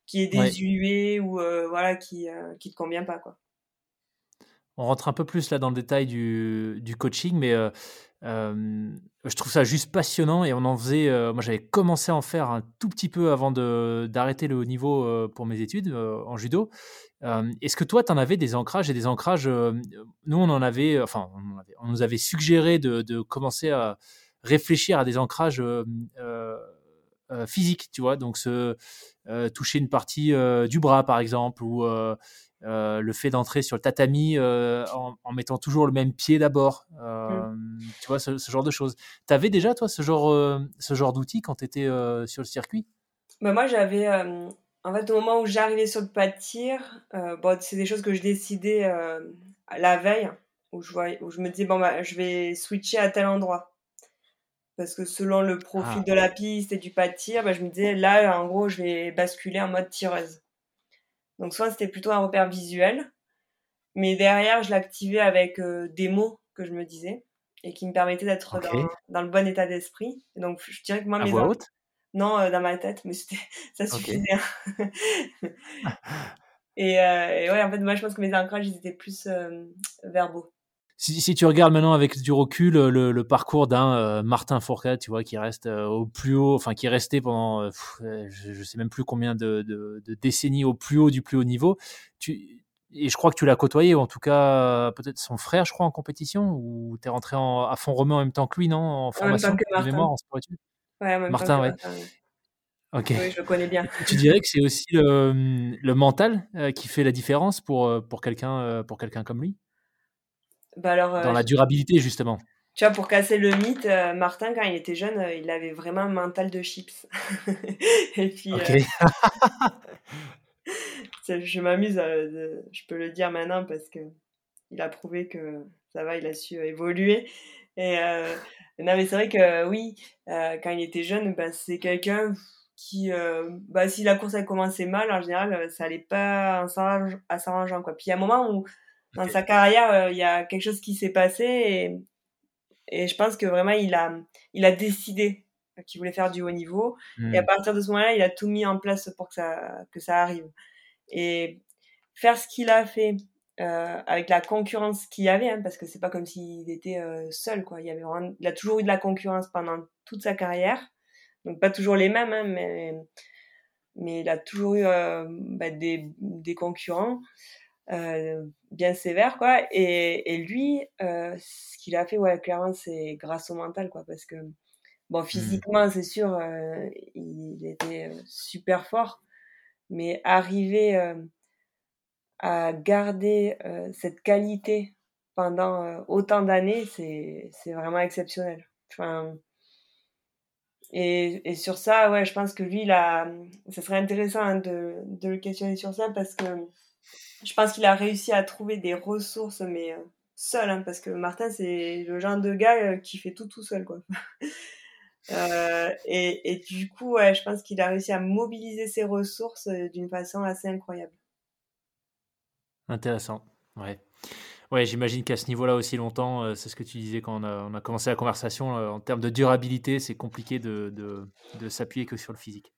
qui est désuet ou euh, voilà qui euh, qui te convient pas quoi. On rentre un peu plus là dans le détail du, du coaching, mais euh, je trouve ça juste passionnant et on en faisait. moi, j'avais commencé à en faire un tout petit peu avant d'arrêter le haut niveau pour mes études en judo. Est-ce que toi, tu en avais des ancrages et des ancrages Nous, on en avait, enfin, on, nous avait suggéré de, de, commencer à réfléchir à des ancrages physiques, tu vois, donc ce, euh, toucher une partie euh, du bras, par exemple, ou euh, le fait d'entrer sur le tatami en, mettant toujours le même pied d'abord. Mmh. Tu vois, ce, genre de choses. Tu avais déjà, toi, ce genre, ce genre d'outils quand tu étais sur le circuit? Bah, Moi, j'avais. en fait, au moment où j'arrivais sur le pas de tir, bon, c'est des choses que je décidais la veille, où je, où je me disais, bon, bah, je vais switcher à tel endroit parce que selon le profil ah. de la piste et du pas de tir, bah, je me disais là, en gros, je vais basculer en mode tireuse. Donc soit c'était plutôt un repère visuel, mais derrière, je l'activais avec euh, des mots que je me disais et qui me permettaient d'être dans, le bon état d'esprit. Donc je dirais que moi, à voix haute? Non, euh, dans ma tête, mais ça suffisait. et, euh, et, ouais, en fait, moi, je pense que mes ancrages, ils étaient plus verbaux. Si, tu regardes maintenant avec du recul le, parcours d'un euh, Martin Fourcade, tu vois, qui reste euh, au plus haut, enfin qui est resté pendant, euh, je, ne sais même plus combien de, décennies au plus haut du plus haut niveau. Tu, et je crois que tu l'as côtoyé, ou en tout cas peut-être son frère, je crois, en compétition, ou tu es rentré en, à fond romain en même temps que lui, non En formation de mémoire, en sport Ouais, Martin, ouais. Ok. Oui, je le connais bien. tu dirais que c'est aussi le, mental qui fait la différence pour, pour quelqu'un pour quelqu'un comme lui? Bah alors, Dans la durabilité, justement. Tu vois, pour casser le mythe, Martin, quand il était jeune, il avait vraiment un mental de chips. Et puis, je m'amuse, je peux le dire maintenant parce que il a prouvé que ça va, il a su évoluer. Et non, mais c'est vrai que oui, quand il était jeune, bah, c'est quelqu'un qui, bah, si la course a commencé mal, en général, ça allait pas à s'arrangeant. Quoi. Puis il y a un moment où dans sa carrière, euh, il y a quelque chose qui s'est passé et, et je pense que vraiment il a, il a décidé qu'il voulait faire du haut niveau. Et à hmm. partir de ce moment-là, il a tout mis en place pour que ça, que ça arrive. Et faire ce qu'il a fait euh, avec la concurrence qu'il y avait, hein, parce que c'est pas comme s'il était euh, seul, quoi. Il, y avait il a toujours eu de la concurrence pendant toute sa carrière. Donc pas toujours les mêmes, hein, mais, mais il a toujours eu euh, bah, des, des concurrents. Euh, bien sévère quoi et, et lui euh, ce qu'il a fait ouais clairement c'est grâce au mental quoi parce que bon mmh. physiquement c'est sûr euh, il était super fort mais arriver à garder cette qualité pendant autant d'années c'est c'est vraiment exceptionnel enfin et, et, sur ça, ouais, je pense que lui, là, ça serait intéressant hein, de, de le questionner sur ça parce que je pense qu'il a réussi à trouver des ressources, mais euh, seul, hein, parce que Martin, c'est le genre de gars euh, qui fait tout tout seul. Euh, et, du coup, je pense qu'il a réussi à mobiliser ses ressources d'une façon assez incroyable. Intéressant, ouais. J'imagine qu'à ce niveau-là aussi longtemps, c'est ce que tu disais quand on a, commencé la conversation, en termes de durabilité, c'est compliqué de s'appuyer que sur le physique.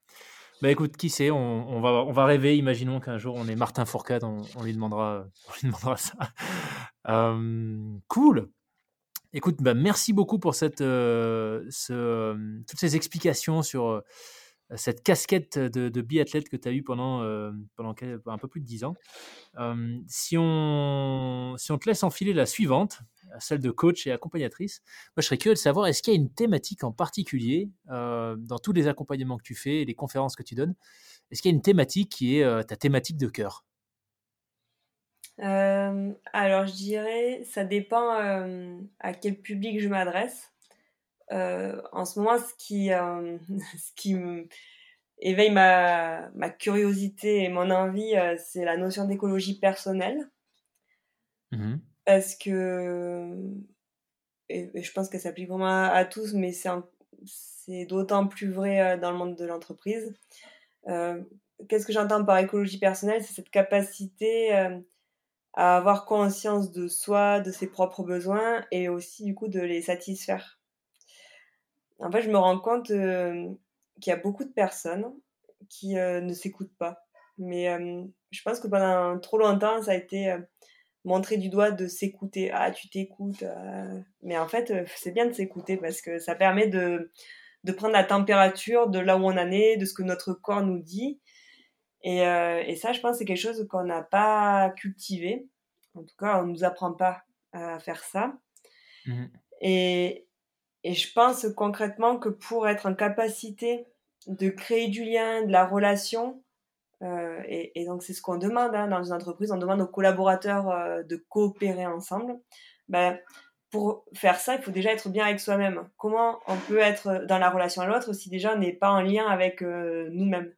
Bah écoute, qui sait, on, va, on va rêver, imaginons qu'un jour on est Martin Fourcade, on, lui, demandera, on lui demandera ça. cool. Écoute, bah merci beaucoup pour cette, euh, ce, toutes ces explications sur euh, cette casquette de, biathlète que tu as eue pendant, euh, pendant un peu plus de 10 ans. si, on, si on te laisse enfiler la suivante, celle de coach et accompagnatrice. Moi, je serais curieux de savoir, est-ce qu'il y a une thématique en particulier euh, dans tous les accompagnements que tu fais et les conférences que tu donnes Est-ce qu'il y a une thématique qui est euh, ta thématique de cœur? Alors, je dirais, ça dépend à quel public je m'adresse. En ce moment, ce qui, ce qui éveille ma, ma, curiosité et mon envie, c'est la notion d'écologie personnelle. Mmh parce que et, je pense que ça s'applique vraiment à, tous, mais c'est d'autant plus vrai euh, dans le monde de l'entreprise. Euh, qu'est-ce que j'entends par écologie personnelle? C'est cette capacité euh, à avoir conscience de soi, de ses propres besoins et aussi du coup de les satisfaire. En fait, je me rends compte qu'il y a beaucoup de personnes qui ne s'écoutent pas. Mais je pense que pendant trop longtemps, ça a été montrer du doigt de s'écouter. Ah, tu t'écoutes. Euh. Mais en fait, euh, c'est bien de s'écouter parce que ça permet de, de prendre la température de là où on en est, de ce que notre corps nous dit. Et, euh, et ça, je pense, c'est quelque chose qu'on n'a pas cultivé. En tout cas, on ne nous apprend pas à faire ça. Mmh et, et je pense concrètement que pour être en capacité de créer du lien, de la relation, euh, et, donc c'est ce qu'on demande hein, dans une entreprise, on demande aux collaborateurs euh, de coopérer ensemble. Ben, pour faire ça, il faut déjà être bien avec soi-même. Comment on peut être dans la relation à l'autre si déjà on n'est pas en lien avec euh, nous-mêmes?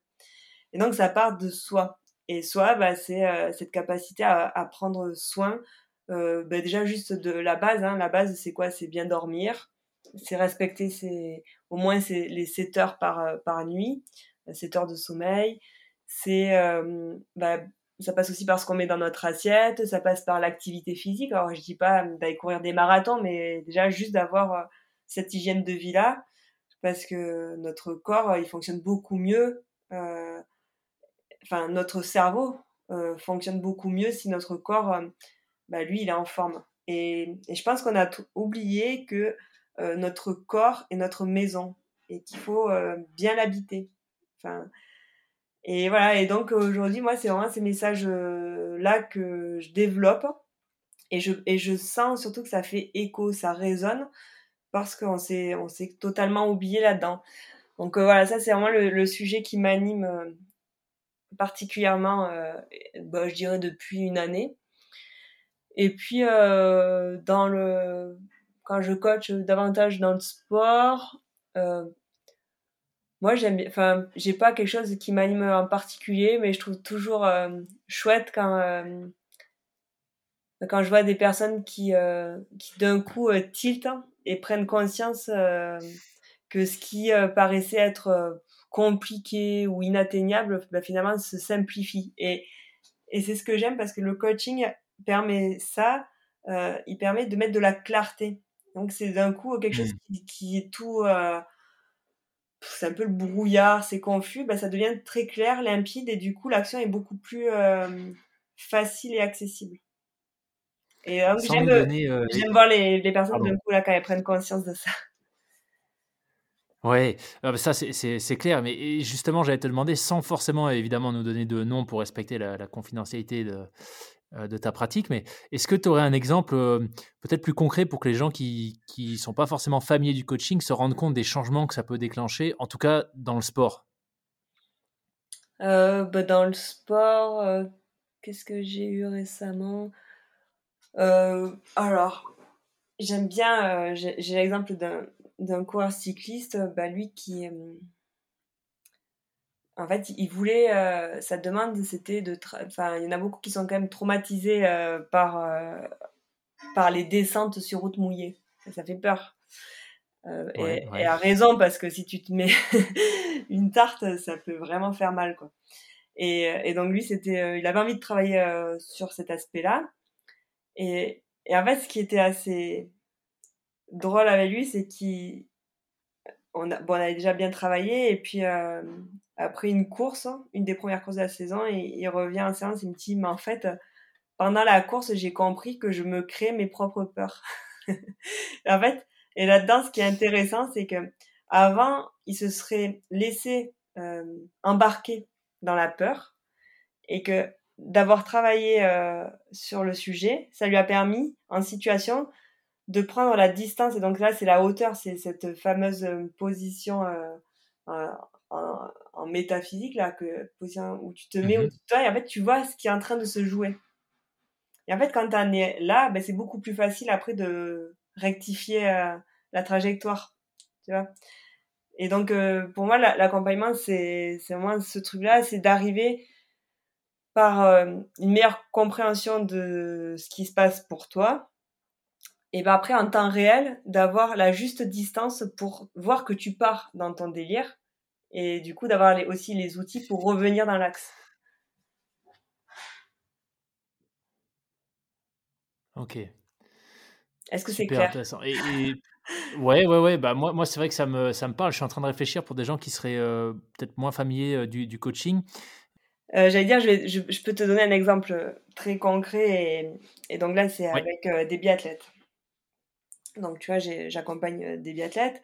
Et donc ça part de soi. Et soi, ben, c'est cette capacité à, à, prendre soin, ben, déjà juste de la base. Hein. La base, c'est quoi? C'est bien dormir, c'est respecter ses, au moins les 7 heures par, par nuit, 7 heures de sommeil, c'est euh, bah, ça passe aussi par ce qu'on met dans notre assiette, ça passe par l'activité physique. Alors je dis pas d'aller courir des marathons, mais déjà juste d'avoir euh, cette hygiène de vie là, parce que notre corps il fonctionne beaucoup mieux. Euh, enfin notre cerveau fonctionne beaucoup mieux si notre corps, bah, lui il est en forme. Et, je pense qu'on a oublié que notre corps est notre maison et qu'il faut bien l'habiter. Enfin, et voilà, et donc aujourd'hui, moi, c'est vraiment ces messages-là que je développe. Et je, et je sens surtout que ça fait écho, ça résonne, parce qu'on s'est, on s'est totalement oublié là-dedans. Donc voilà, ça c'est vraiment le, sujet qui m'anime particulièrement, bah, je dirais depuis une année. Et puis, dans le, quand je coach davantage dans le sport, moi, j'aime enfin, j'ai pas quelque chose qui m'anime en particulier, mais je trouve toujours euh, chouette quand, euh, quand je vois des personnes qui, euh, qui d'un coup tiltent et prennent conscience que ce qui paraissait être compliqué ou inatteignable, bah, finalement, se simplifie. Et, et c'est ce que j'aime parce que le coaching permet ça, il permet de mettre de la clarté. Donc, c'est d'un coup quelque chose mmh. qui, qui est tout c'est un peu le brouillard, c'est confus, bah, ça devient très clair, limpide, et du coup, l'action est beaucoup plus euh, facile et accessible. Et euh, j'aime voir les, les personnes d'un coup, là, quand elles prennent conscience de ça. Ouais, ah, bah, ça c'est clair, mais justement j'allais te demander, sans forcément évidemment nous donner de nom pour respecter la, la confidentialité de, euh, de ta pratique, mais est-ce que tu aurais un exemple euh, peut-être plus concret pour que les gens qui ne sont pas forcément familiers du coaching se rendent compte des changements que ça peut déclencher, en tout cas dans le sport? Euh, bah, Dans le sport, qu'est-ce que j'ai eu récemment? Alors, j'aime bien, j'ai l'exemple d'un coureur cycliste, bah, lui qui en fait, il voulait, euh, sa demande, c'était de, enfin, il y en a beaucoup qui sont quand même traumatisés euh, par euh, par les descentes sur route mouillée. Ça, fait peur. et, et, à raison parce que si tu te mets une tarte, ça peut vraiment faire mal, quoi. Et, et donc lui, c'était, il avait envie de travailler sur cet aspect-là. Et, et en fait, ce qui était assez drôle avec lui, c'est qu'il on, a, bon, on avait déjà bien travaillé et puis après une course, hein, une des premières courses de la saison, et il revient en séance, il me dit, mais en fait, pendant la course, j'ai compris que je me crée mes propres peurs. en fait, et là-dedans, ce qui est intéressant, c'est que avant, il se serait laissé euh, embarquer dans la peur, et que d'avoir travaillé euh, sur le sujet, ça lui a permis, en situation, de prendre la distance. Et donc là, c'est la hauteur, c'est cette fameuse euh, position en, métaphysique, là, que, où tu te mets mmh au toi et en fait, tu vois ce qui est en train de se jouer. Et en fait, quand tu en es là, ben, c'est beaucoup plus facile après de rectifier euh, la trajectoire. Tu vois Et donc, euh, pour moi, l'accompagnement, c'est vraiment ce truc-là, c'est d'arriver par euh, une meilleure compréhension de ce qui se passe pour toi. Et ben après, en temps réel, d'avoir la juste distance pour voir que tu pars dans ton délire et du coup d'avoir aussi les outils pour revenir dans l'axe. Ok. Est-ce que c'est clair? intéressant. Et, ouais, ouais, ouais. Bah moi, moi c'est vrai que ça me, ça me parle. Je suis en train de réfléchir pour des gens qui seraient euh, peut-être moins familiers euh, du, du, coaching. Euh, J'allais dire, je, vais, je, peux te donner un exemple très concret. Et, et donc là, c'est avec des biathlètes. Donc, tu vois, j'accompagne des biathlètes.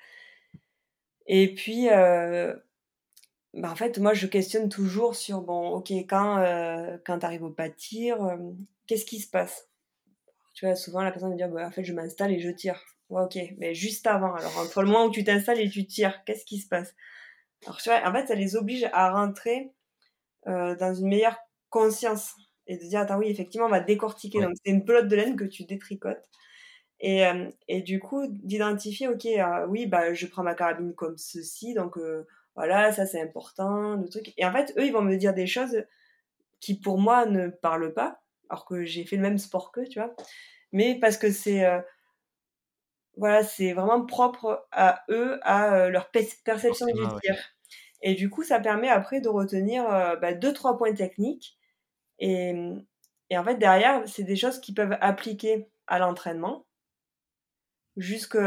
Et puis, bah, en fait, moi, je questionne toujours sur, bon, ok, quand, euh, quand tu arrives au pâtir, euh, qu'est-ce qui se passe? Tu vois, souvent, la personne me dit, bah, en fait, je m'installe et je tire. Ouais, ok, mais juste avant, alors, entre le moment où tu t'installes et tu tires, qu'est-ce qui se passe? Alors, tu vois, en fait, ça les oblige à rentrer euh, dans une meilleure conscience et de dire, attends, oui, effectivement, on va décortiquer. Donc, c'est une pelote de laine que tu détricotes. Et, euh, et du coup, d'identifier, ok, oui, bah, je prends ma carabine comme ceci, donc voilà, ça c'est important, le truc. Et en fait, eux, ils vont me dire des choses qui pour moi ne parlent pas, alors que j'ai fait le même sport qu'eux, tu vois. Mais parce que c'est euh, voilà, c'est vraiment propre à eux, à euh, leur perception du tir. Et du coup, ça permet après de retenir euh, bah, deux, trois points techniques. Et, et en fait, derrière, c'est des choses qu'ils peuvent appliquer à l'entraînement jusqu'au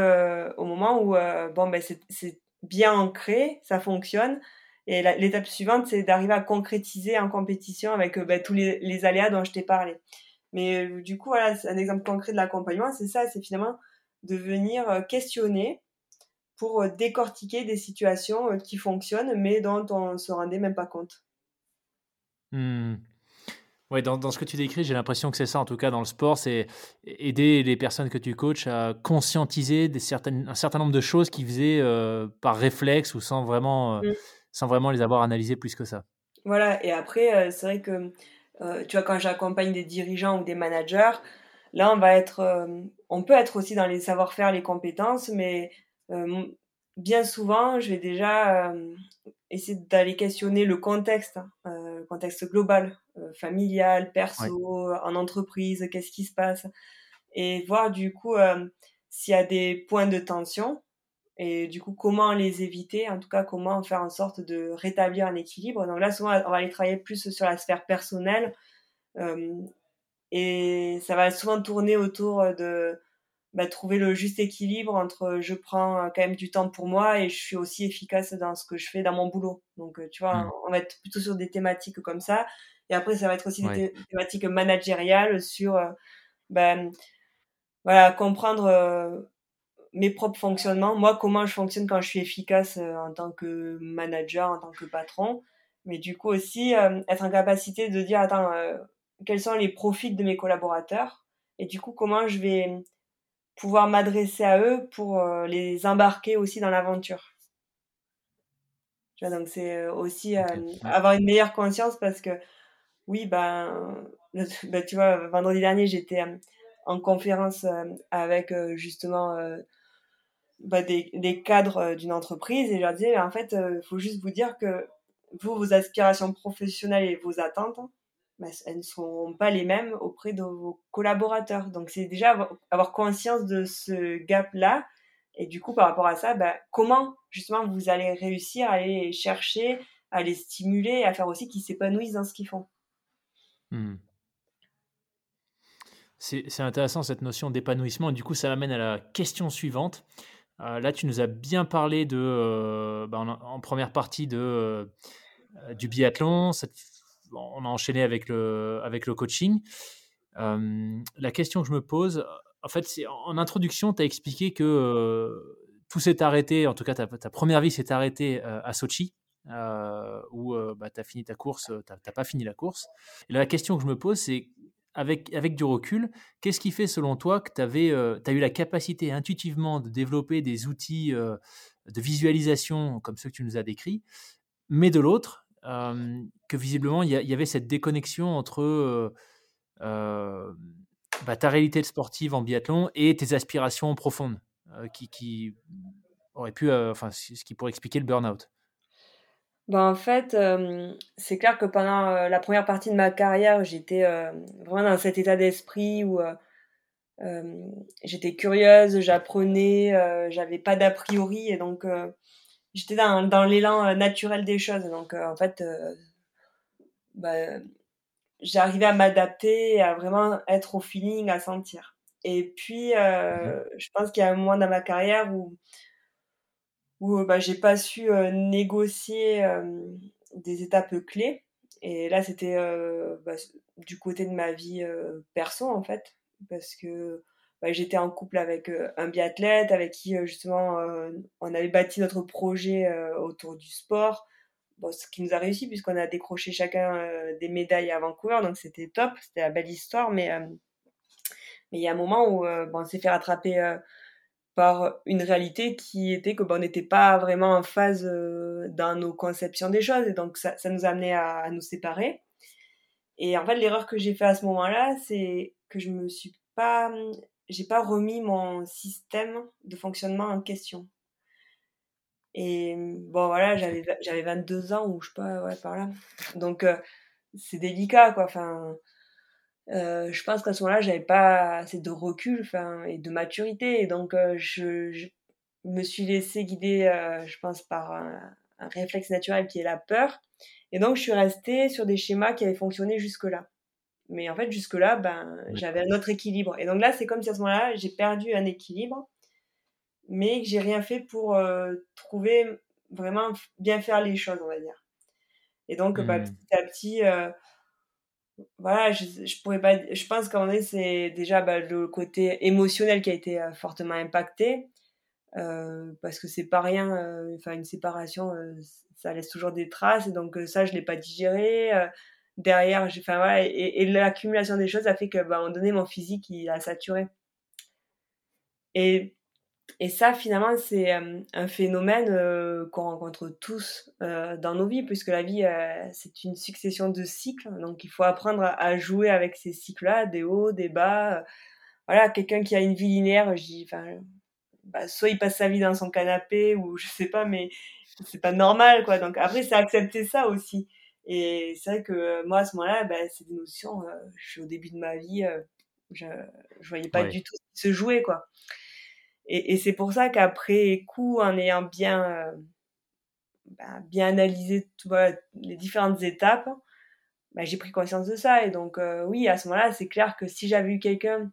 moment où bon, ben, c'est bien ancré, ça fonctionne. Et l'étape suivante, c'est d'arriver à concrétiser en compétition avec euh, bah, tous les, aléas dont je t'ai parlé. Mais du coup, voilà, un exemple concret de l'accompagnement, c'est ça, c'est finalement de venir questionner pour décortiquer des situations qui fonctionnent, mais dont on ne se rendait même pas compte. Mmh. Ouais, dans, dans, ce que tu décris, j'ai l'impression que c'est ça, en tout cas dans le sport, c'est aider les personnes que tu coaches à conscientiser des certaines, un certain nombre de choses qu'ils faisaient par réflexe ou sans vraiment, mmh. sans vraiment les avoir analysées plus que ça. Voilà, et après, c'est vrai que, tu vois, quand j'accompagne des dirigeants ou des managers, là, on va être, on peut être aussi dans les savoir-faire, les compétences, mais bien souvent, je vais déjà essayer d'aller questionner le contexte, hein, contexte global, familial, perso, en entreprise, qu'est-ce qui se passe, et voir du coup s'il y a des points de tension, et du coup comment les éviter, en tout cas comment faire en sorte de rétablir un équilibre. Donc là, souvent, on va aller travailler plus sur la sphère personnelle, et ça va souvent tourner autour de bah, trouver le juste équilibre entre je prends euh, quand même du temps pour moi et je suis aussi efficace dans ce que je fais dans mon boulot. Donc, euh, tu vois, mmh. on va être plutôt sur des thématiques comme ça. Et après, ça va être aussi des thématiques managériales sur, euh, ben, voilà, comprendre mes propres fonctionnements. Moi, comment je fonctionne quand je suis efficace en tant que manager, en tant que patron. Mais du coup aussi, être en capacité de dire, attends, quels sont les profits de mes collaborateurs et du coup, comment je vais pouvoir m'adresser à eux pour euh, les embarquer aussi dans l'aventure. Donc c'est euh, aussi euh, avoir une meilleure conscience parce que oui, ben, ben tu vois, vendredi dernier, j'étais en conférence avec justement ben, des, des, cadres d'une entreprise et je leur disais, en fait, il faut juste vous dire que vous, vos aspirations professionnelles et vos attentes, bah, elles ne sont pas les mêmes auprès de vos collaborateurs. Donc c'est déjà avoir, conscience de ce gap-là. Et du coup, par rapport à ça, bah, comment justement vous allez réussir à aller chercher, à les stimuler, à faire aussi qu'ils s'épanouissent dans ce qu'ils font? Mmh. C'est intéressant cette notion d'épanouissement. Du coup, ça m'amène à la question suivante. Euh, là, tu nous as bien parlé de, euh, bah, en, première partie de, euh, du biathlon, on a enchaîné avec le, avec le coaching. Euh, la question que je me pose, en fait, c'est en introduction, tu as expliqué que euh, tout s'est arrêté, en tout cas ta, première vie s'est arrêtée euh, à Sochi, où bah, tu as fini ta course, tu n'as pas fini la course. Et la question que je me pose, c'est avec, avec du recul, qu'est-ce qui fait selon toi que tu as eu la capacité intuitivement de développer des outils de visualisation comme ceux que tu nous as décrits, mais de l'autre, que visiblement, il y, avait cette déconnexion entre bah, ta réalité sportive en biathlon et tes aspirations profondes, qui, qui aurait pu, enfin, ce qui pourrait expliquer le burn-out. Ben, en fait, c'est clair que pendant la première partie de ma carrière, j'étais vraiment dans cet état d'esprit où j'étais curieuse, j'apprenais, j'avais pas d'a priori et donc j'étais dans, dans l'élan euh, naturel des choses. Donc, euh, en fait, euh, bah, j'arrivais à m'adapter, à vraiment être au feeling, à sentir. Et puis, mmh je pense qu'il y a un moment dans ma carrière où, où bah, j'ai pas su négocier des étapes clés. Et là, c'était bah, du côté de ma vie perso, en fait, parce que bah, j'étais en couple avec euh, un biathlète avec qui euh, justement euh, on avait bâti notre projet autour du sport. Bon, ce qui nous a réussi puisqu'on a décroché chacun des médailles à Vancouver, donc c'était top, c'était la belle histoire. Mais il y a un moment où bon, on s'est fait rattraper par une réalité qui était que bon, on n'était pas vraiment en phase dans nos conceptions des choses et donc ça, ça nous a à, à, nous séparer. Et en fait, l'erreur que j'ai fait à ce moment-là, c'est que je me suis pas j'ai pas remis mon système de fonctionnement en question. Et bon, voilà, j'avais, j'avais 22 ans ou je sais pas, ouais, par là. Donc, euh, c'est délicat, quoi. Enfin, euh, je pense qu'à ce moment-là, j'avais pas assez de recul enfin, et de maturité. Et donc, euh, je, je, me suis laissé guider, je pense, par un, un, réflexe naturel qui est la peur. Et donc, je suis restée sur des schémas qui avaient fonctionné jusque-là. Mais en fait, jusque-là, ben, j'avais un autre équilibre. Et donc là, c'est comme si à ce moment-là, j'ai perdu un équilibre, mais que j'ai rien fait pour euh, trouver vraiment bien faire les choses, on va dire. Et donc, bah, mmh. petit à petit, euh, voilà, je, je pourrais pas. Je pense qu'en est, c'est déjà bah, le côté émotionnel qui a été euh, fortement impacté. Parce que c'est pas rien, enfin, une séparation, ça laisse toujours des traces. Et donc, ça, je l'ai pas digéré. Derrière, voilà, et, l'accumulation des choses a fait que, bah, à un moment donné, mon physique, il a saturé. Et et ça, finalement, c'est euh, un phénomène euh, qu'on rencontre tous euh, dans nos vies, puisque la vie, c'est une succession de cycles. Donc, il faut apprendre à, jouer avec ces cycles-là, des hauts, des bas. voilà, quelqu'un qui a une vie linéaire, enfin, bah, soit il passe sa vie dans son canapé, ou je sais pas, mais c'est pas normal, quoi. Donc, après, c'est accepter ça aussi. Et c'est vrai que moi, à ce moment-là, bah, c'est des notions, je suis au début de ma vie, je, je voyais pas du tout se jouer, quoi. Et, et c'est pour ça qu'après coup, en ayant bien, euh, bah, bien analysé tout, voilà, les différentes étapes, bah, j'ai pris conscience de ça. Et donc, euh, oui, à ce moment-là, c'est clair que si j'avais eu quelqu'un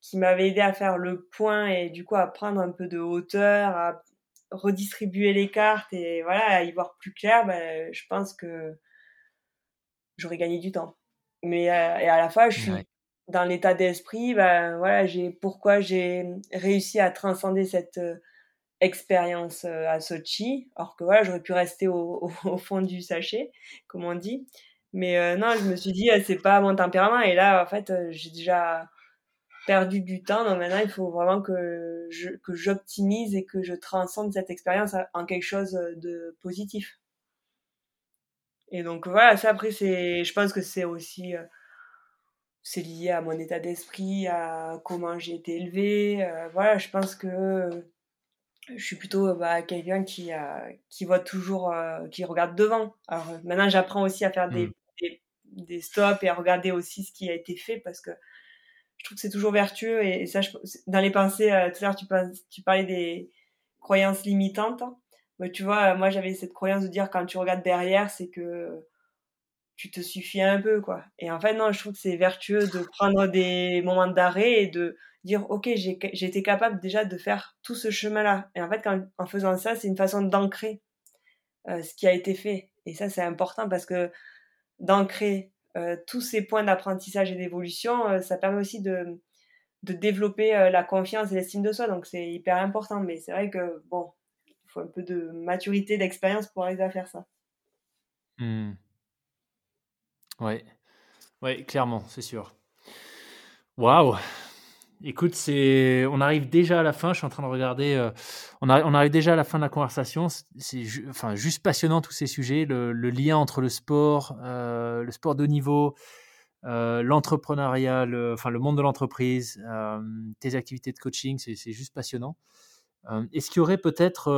qui m'avait aidé à faire le point et du coup à prendre un peu de hauteur, à redistribuer les cartes et voilà, y voir plus clair, bah, je pense que j'aurais gagné du temps. Mais euh, et à la fois, je suis dans l'état d'esprit, ben voilà, j'ai pourquoi j'ai réussi à transcender cette euh, expérience euh, à Sochi, alors que voilà, j'aurais pu rester au, au, fond du sachet, comme on dit. Mais non, je me suis dit, c'est pas mon tempérament. Et là, en fait, j'ai déjà perdu du temps. Donc maintenant, il faut vraiment que je, que j'optimise et que je transcende cette expérience en quelque chose de positif. Et donc voilà, ça après, c'est, je pense que c'est aussi c'est lié à mon état d'esprit, à comment j'ai été élevée. Euh, voilà, je pense que je suis plutôt bah, quelqu'un qui, qui voit toujours, euh, qui regarde devant. Alors maintenant, j'apprends aussi à faire des, mmh. des, des, stops et à regarder aussi ce qui a été fait parce que je trouve que c'est toujours vertueux. Et, ça, je, dans les pensées, euh, tout à l'heure, tu, tu parlais des croyances limitantes. Mais tu vois, moi, j'avais cette croyance de dire quand tu regardes derrière, c'est que tu te suffis un peu, quoi. Et en fait, non, je trouve que c'est vertueux de prendre des moments d'arrêt et de dire, OK, été capable déjà de faire tout ce chemin-là. Et en fait, quand, en faisant ça, c'est une façon d'ancrer euh, ce qui a été fait. Et ça, c'est important parce que d'ancrer euh, tous ces points d'apprentissage et d'évolution, euh, ça permet aussi de, de développer la confiance et l'estime de soi. Donc, c'est hyper important. Mais c'est vrai que, bon, il faut un peu de maturité, d'expérience pour arriver à faire ça. Mmh. Ouais, ouais, clairement, c'est sûr. Waouh! Écoute, c'est, on arrive déjà à la fin. Je suis en train de regarder. Euh, on, arrive déjà à la fin de la conversation. C'est, enfin, juste passionnant tous ces sujets. Le, lien entre le sport, euh, le sport de niveau, euh, l'entrepreneuriat, le, enfin, le monde de l'entreprise, tes activités de coaching, c'est, juste passionnant. est-ce qu'il y aurait peut-être,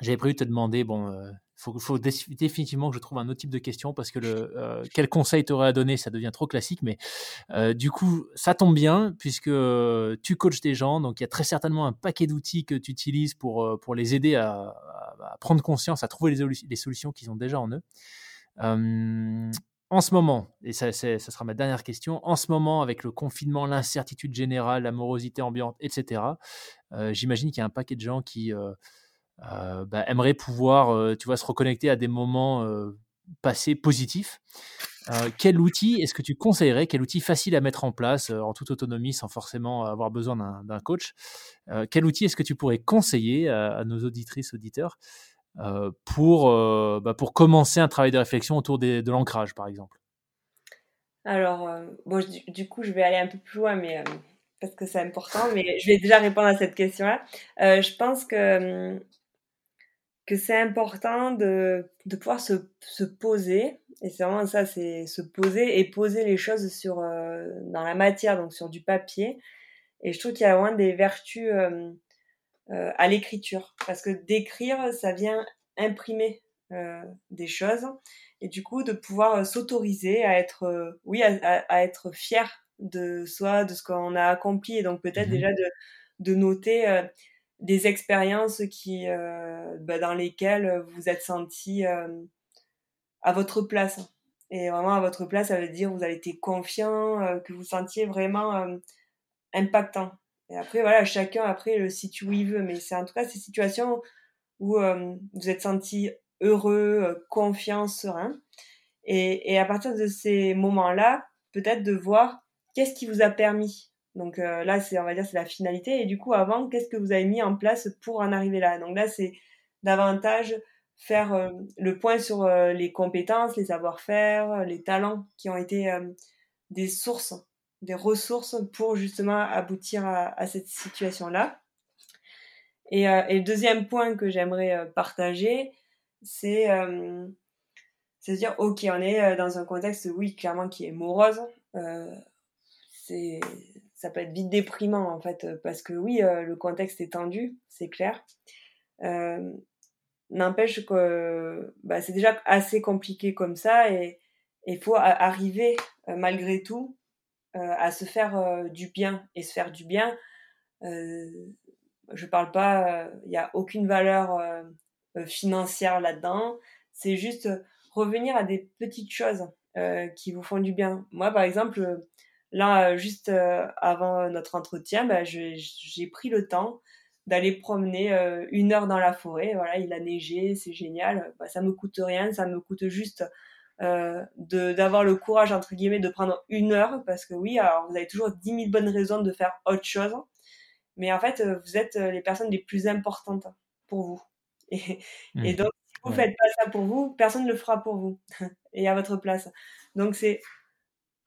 j'avais prévu de te demander, bon, faut, faut définitivement que je trouve un autre type de question parce que euh, quel conseil t'aurais à donner, ça devient trop classique. Mais euh, du coup, ça tombe bien puisque euh, tu coaches des gens, donc il y a très certainement un paquet d'outils que tu utilises pour, pour les aider à, prendre conscience, à trouver les, solutions qu'ils ont déjà en eux. en ce moment, et ça, ça, sera ma dernière question, en ce moment, avec le confinement, l'incertitude générale, la morosité ambiante, etc., j'imagine qu'il y a un paquet de gens qui euh, bah, aimerait pouvoir, euh, tu vois, se reconnecter à des moments euh, passés positifs. quel outil est-ce que tu conseillerais Quel outil facile à mettre en place en toute autonomie sans forcément avoir besoin d'un coach? Quel outil est-ce que tu pourrais conseiller à, nos auditrices, auditeurs pour, bah, pour commencer un travail de réflexion autour de l'ancrage, par exemple? Alors, bon, du, coup, je vais aller un peu plus loin, mais parce que c'est important, mais je vais déjà répondre à cette question-là. je pense que hum, que c'est important de, de pouvoir se, se poser, et c'est vraiment ça, c'est se poser et poser les choses sur, euh, dans la matière, donc sur du papier. Et je trouve qu'il y a vraiment des vertus euh, euh, à l'écriture, parce que d'écrire, ça vient imprimer des choses, et du coup de pouvoir s'autoriser à être, oui, à, à, être fier de soi, de ce qu'on a accompli, et donc peut-être mmh déjà de, de noter des expériences qui, euh, bah, dans lesquelles vous êtes senti euh, à votre place. Et vraiment à votre place, ça veut dire vous avez été confiant, euh, que vous sentiez vraiment impactant. Et après, voilà, chacun après le situe où il veut, mais c'est en tout cas ces situations où vous êtes senti heureux, confiant, serein. Et, et à partir de ces moments-là, peut-être de voir qu'est-ce qui vous a permis. Donc là, c'est on va dire c'est la finalité. Et du coup, avant, qu'est-ce que vous avez mis en place pour en arriver là? Donc là, c'est davantage faire le point sur les compétences, les savoir-faire, les talents qui ont été des sources, des ressources pour justement aboutir à, cette situation-là. Et, et, le deuxième point que j'aimerais partager, c'est c'est de dire, ok, on est dans un contexte, oui, clairement, qui est morose. c'est ça peut être vite déprimant en fait parce que oui le contexte est tendu c'est clair euh, N'empêche que bah, c'est déjà assez compliqué comme ça et il faut arriver euh, malgré tout euh, à se faire euh, du bien et se faire du bien. je parle pas, il n'y a aucune valeur financière là-dedans. C'est juste revenir à des petites choses qui vous font du bien. Moi, par exemple, là, juste avant notre entretien, bah, j'ai pris le temps d'aller promener euh, une heure dans la forêt. Voilà, il a neigé, c'est génial. Bah, ça me coûte rien, ça me coûte juste euh, d'avoir le courage entre guillemets de prendre une heure parce que oui, alors vous avez toujours dix mille bonnes raisons de faire autre chose, mais en fait euh, vous êtes les personnes les plus importantes pour vous. Et, et mmh. donc si vous faites pas ça pour vous, personne ne le fera pour vous et à votre place. Donc c'est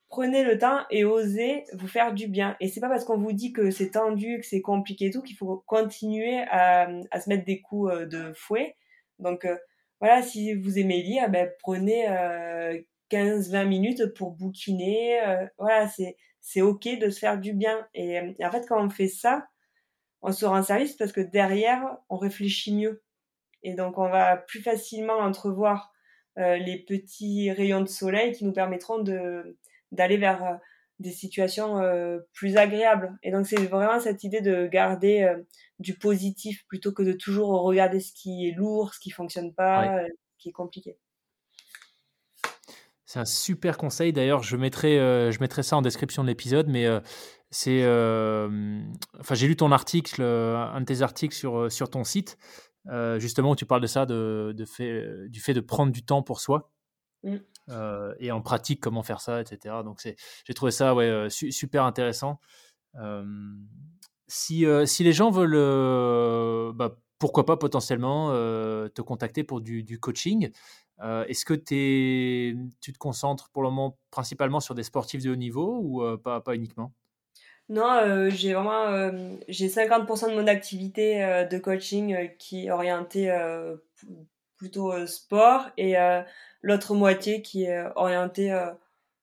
prenez le temps et osez vous faire du bien. Et c'est pas parce qu'on vous dit que c'est tendu, que c'est compliqué et tout, qu'il faut continuer à, se mettre des coups euh, de fouet. Donc euh, voilà, si vous aimez lire, ben, prenez euh, 15-20 minutes pour bouquiner. Euh, voilà, c'est c'est ok de se faire du bien. Et, en fait, quand on fait ça, on se rend service parce que derrière, on réfléchit mieux. Et donc, on va plus facilement entrevoir les petits rayons de soleil qui nous permettront de d'aller vers euh, des situations euh, plus agréables. Et donc c'est vraiment cette idée de garder euh, du positif plutôt que de toujours regarder ce qui est lourd, ce qui fonctionne pas, ce qui est compliqué. C'est un super conseil. D'ailleurs, je mettrai, je mettrai ça en description de l'épisode, mais c'est, enfin, j'ai lu ton article, un de tes articles sur sur ton site, justement où tu parles de ça, de, de fait, du fait de prendre du temps pour soi. Mmh. Euh, et en pratique comment faire ça, etc. Donc j'ai trouvé ça euh, super intéressant. si, euh, si les gens veulent, bah, pourquoi pas potentiellement te contacter pour du, coaching, est-ce que tu te concentres pour le moment principalement sur des sportifs de haut niveau ou pas, uniquement? Non, j'ai vraiment j'ai 50% de mon activité de coaching qui est orientée plutôt sport et l'autre moitié qui est euh, orientée euh,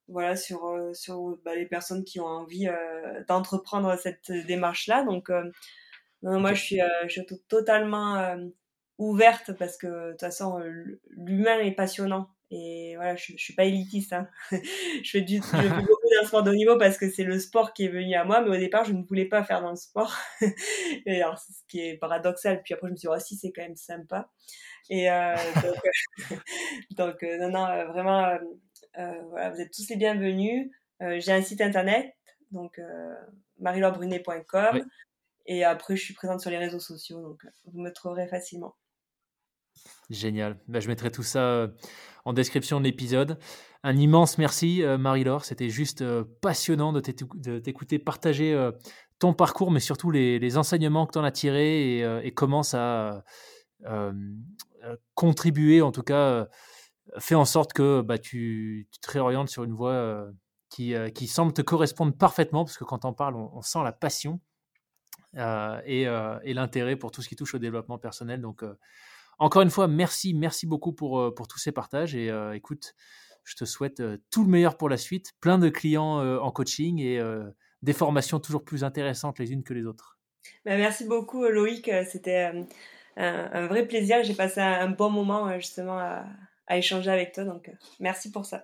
voilà sur euh, sur bah, les personnes qui ont envie d'entreprendre cette démarche là donc moi je suis je suis totalement ouverte parce que de toute façon l'humain est passionnant et voilà je, je suis pas élitiste hein. je fais du je fais beaucoup d'un sport de haut niveau parce que c'est le sport qui est venu à moi mais au départ je ne voulais pas faire dans le sport et alors ce qui est paradoxal puis après je me suis dit oh, si c'est quand même sympa et euh, donc, donc euh, non, non, euh, vraiment, voilà, vous êtes tous les bienvenus. J'ai un site internet, donc marilorbrunet.com. Et après, je suis présente sur les réseaux sociaux, donc vous me trouverez facilement. Génial. Ben, je mettrai tout ça en description de l'épisode. Un immense merci, Marie-Laure. C'était juste passionnant de t'écouter partager ton parcours, mais surtout les, enseignements que tu en as tirés et, comment ça euh, contribuer, en tout cas, euh, fait en sorte que bah, tu, te réorientes sur une voie euh, qui, semble te correspondre parfaitement, parce que quand on parle, on, sent la passion et l'intérêt pour tout ce qui touche au développement personnel. Donc, encore une fois, merci, merci beaucoup pour, pour tous ces partages. Et écoute, je te souhaite tout le meilleur pour la suite, plein de clients en coaching et des formations toujours plus intéressantes les unes que les autres. Bah, merci beaucoup Loïc, c'était un, vrai plaisir. J'ai passé un, bon moment euh, justement à, échanger avec toi. Donc, euh, merci pour ça.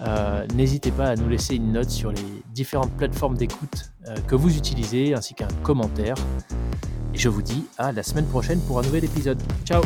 euh, n'hésitez pas à nous laisser une note sur les différentes plateformes d'écoute que vous utilisez, ainsi qu'un commentaire. Et je vous dis à la semaine prochaine pour un nouvel épisode. Ciao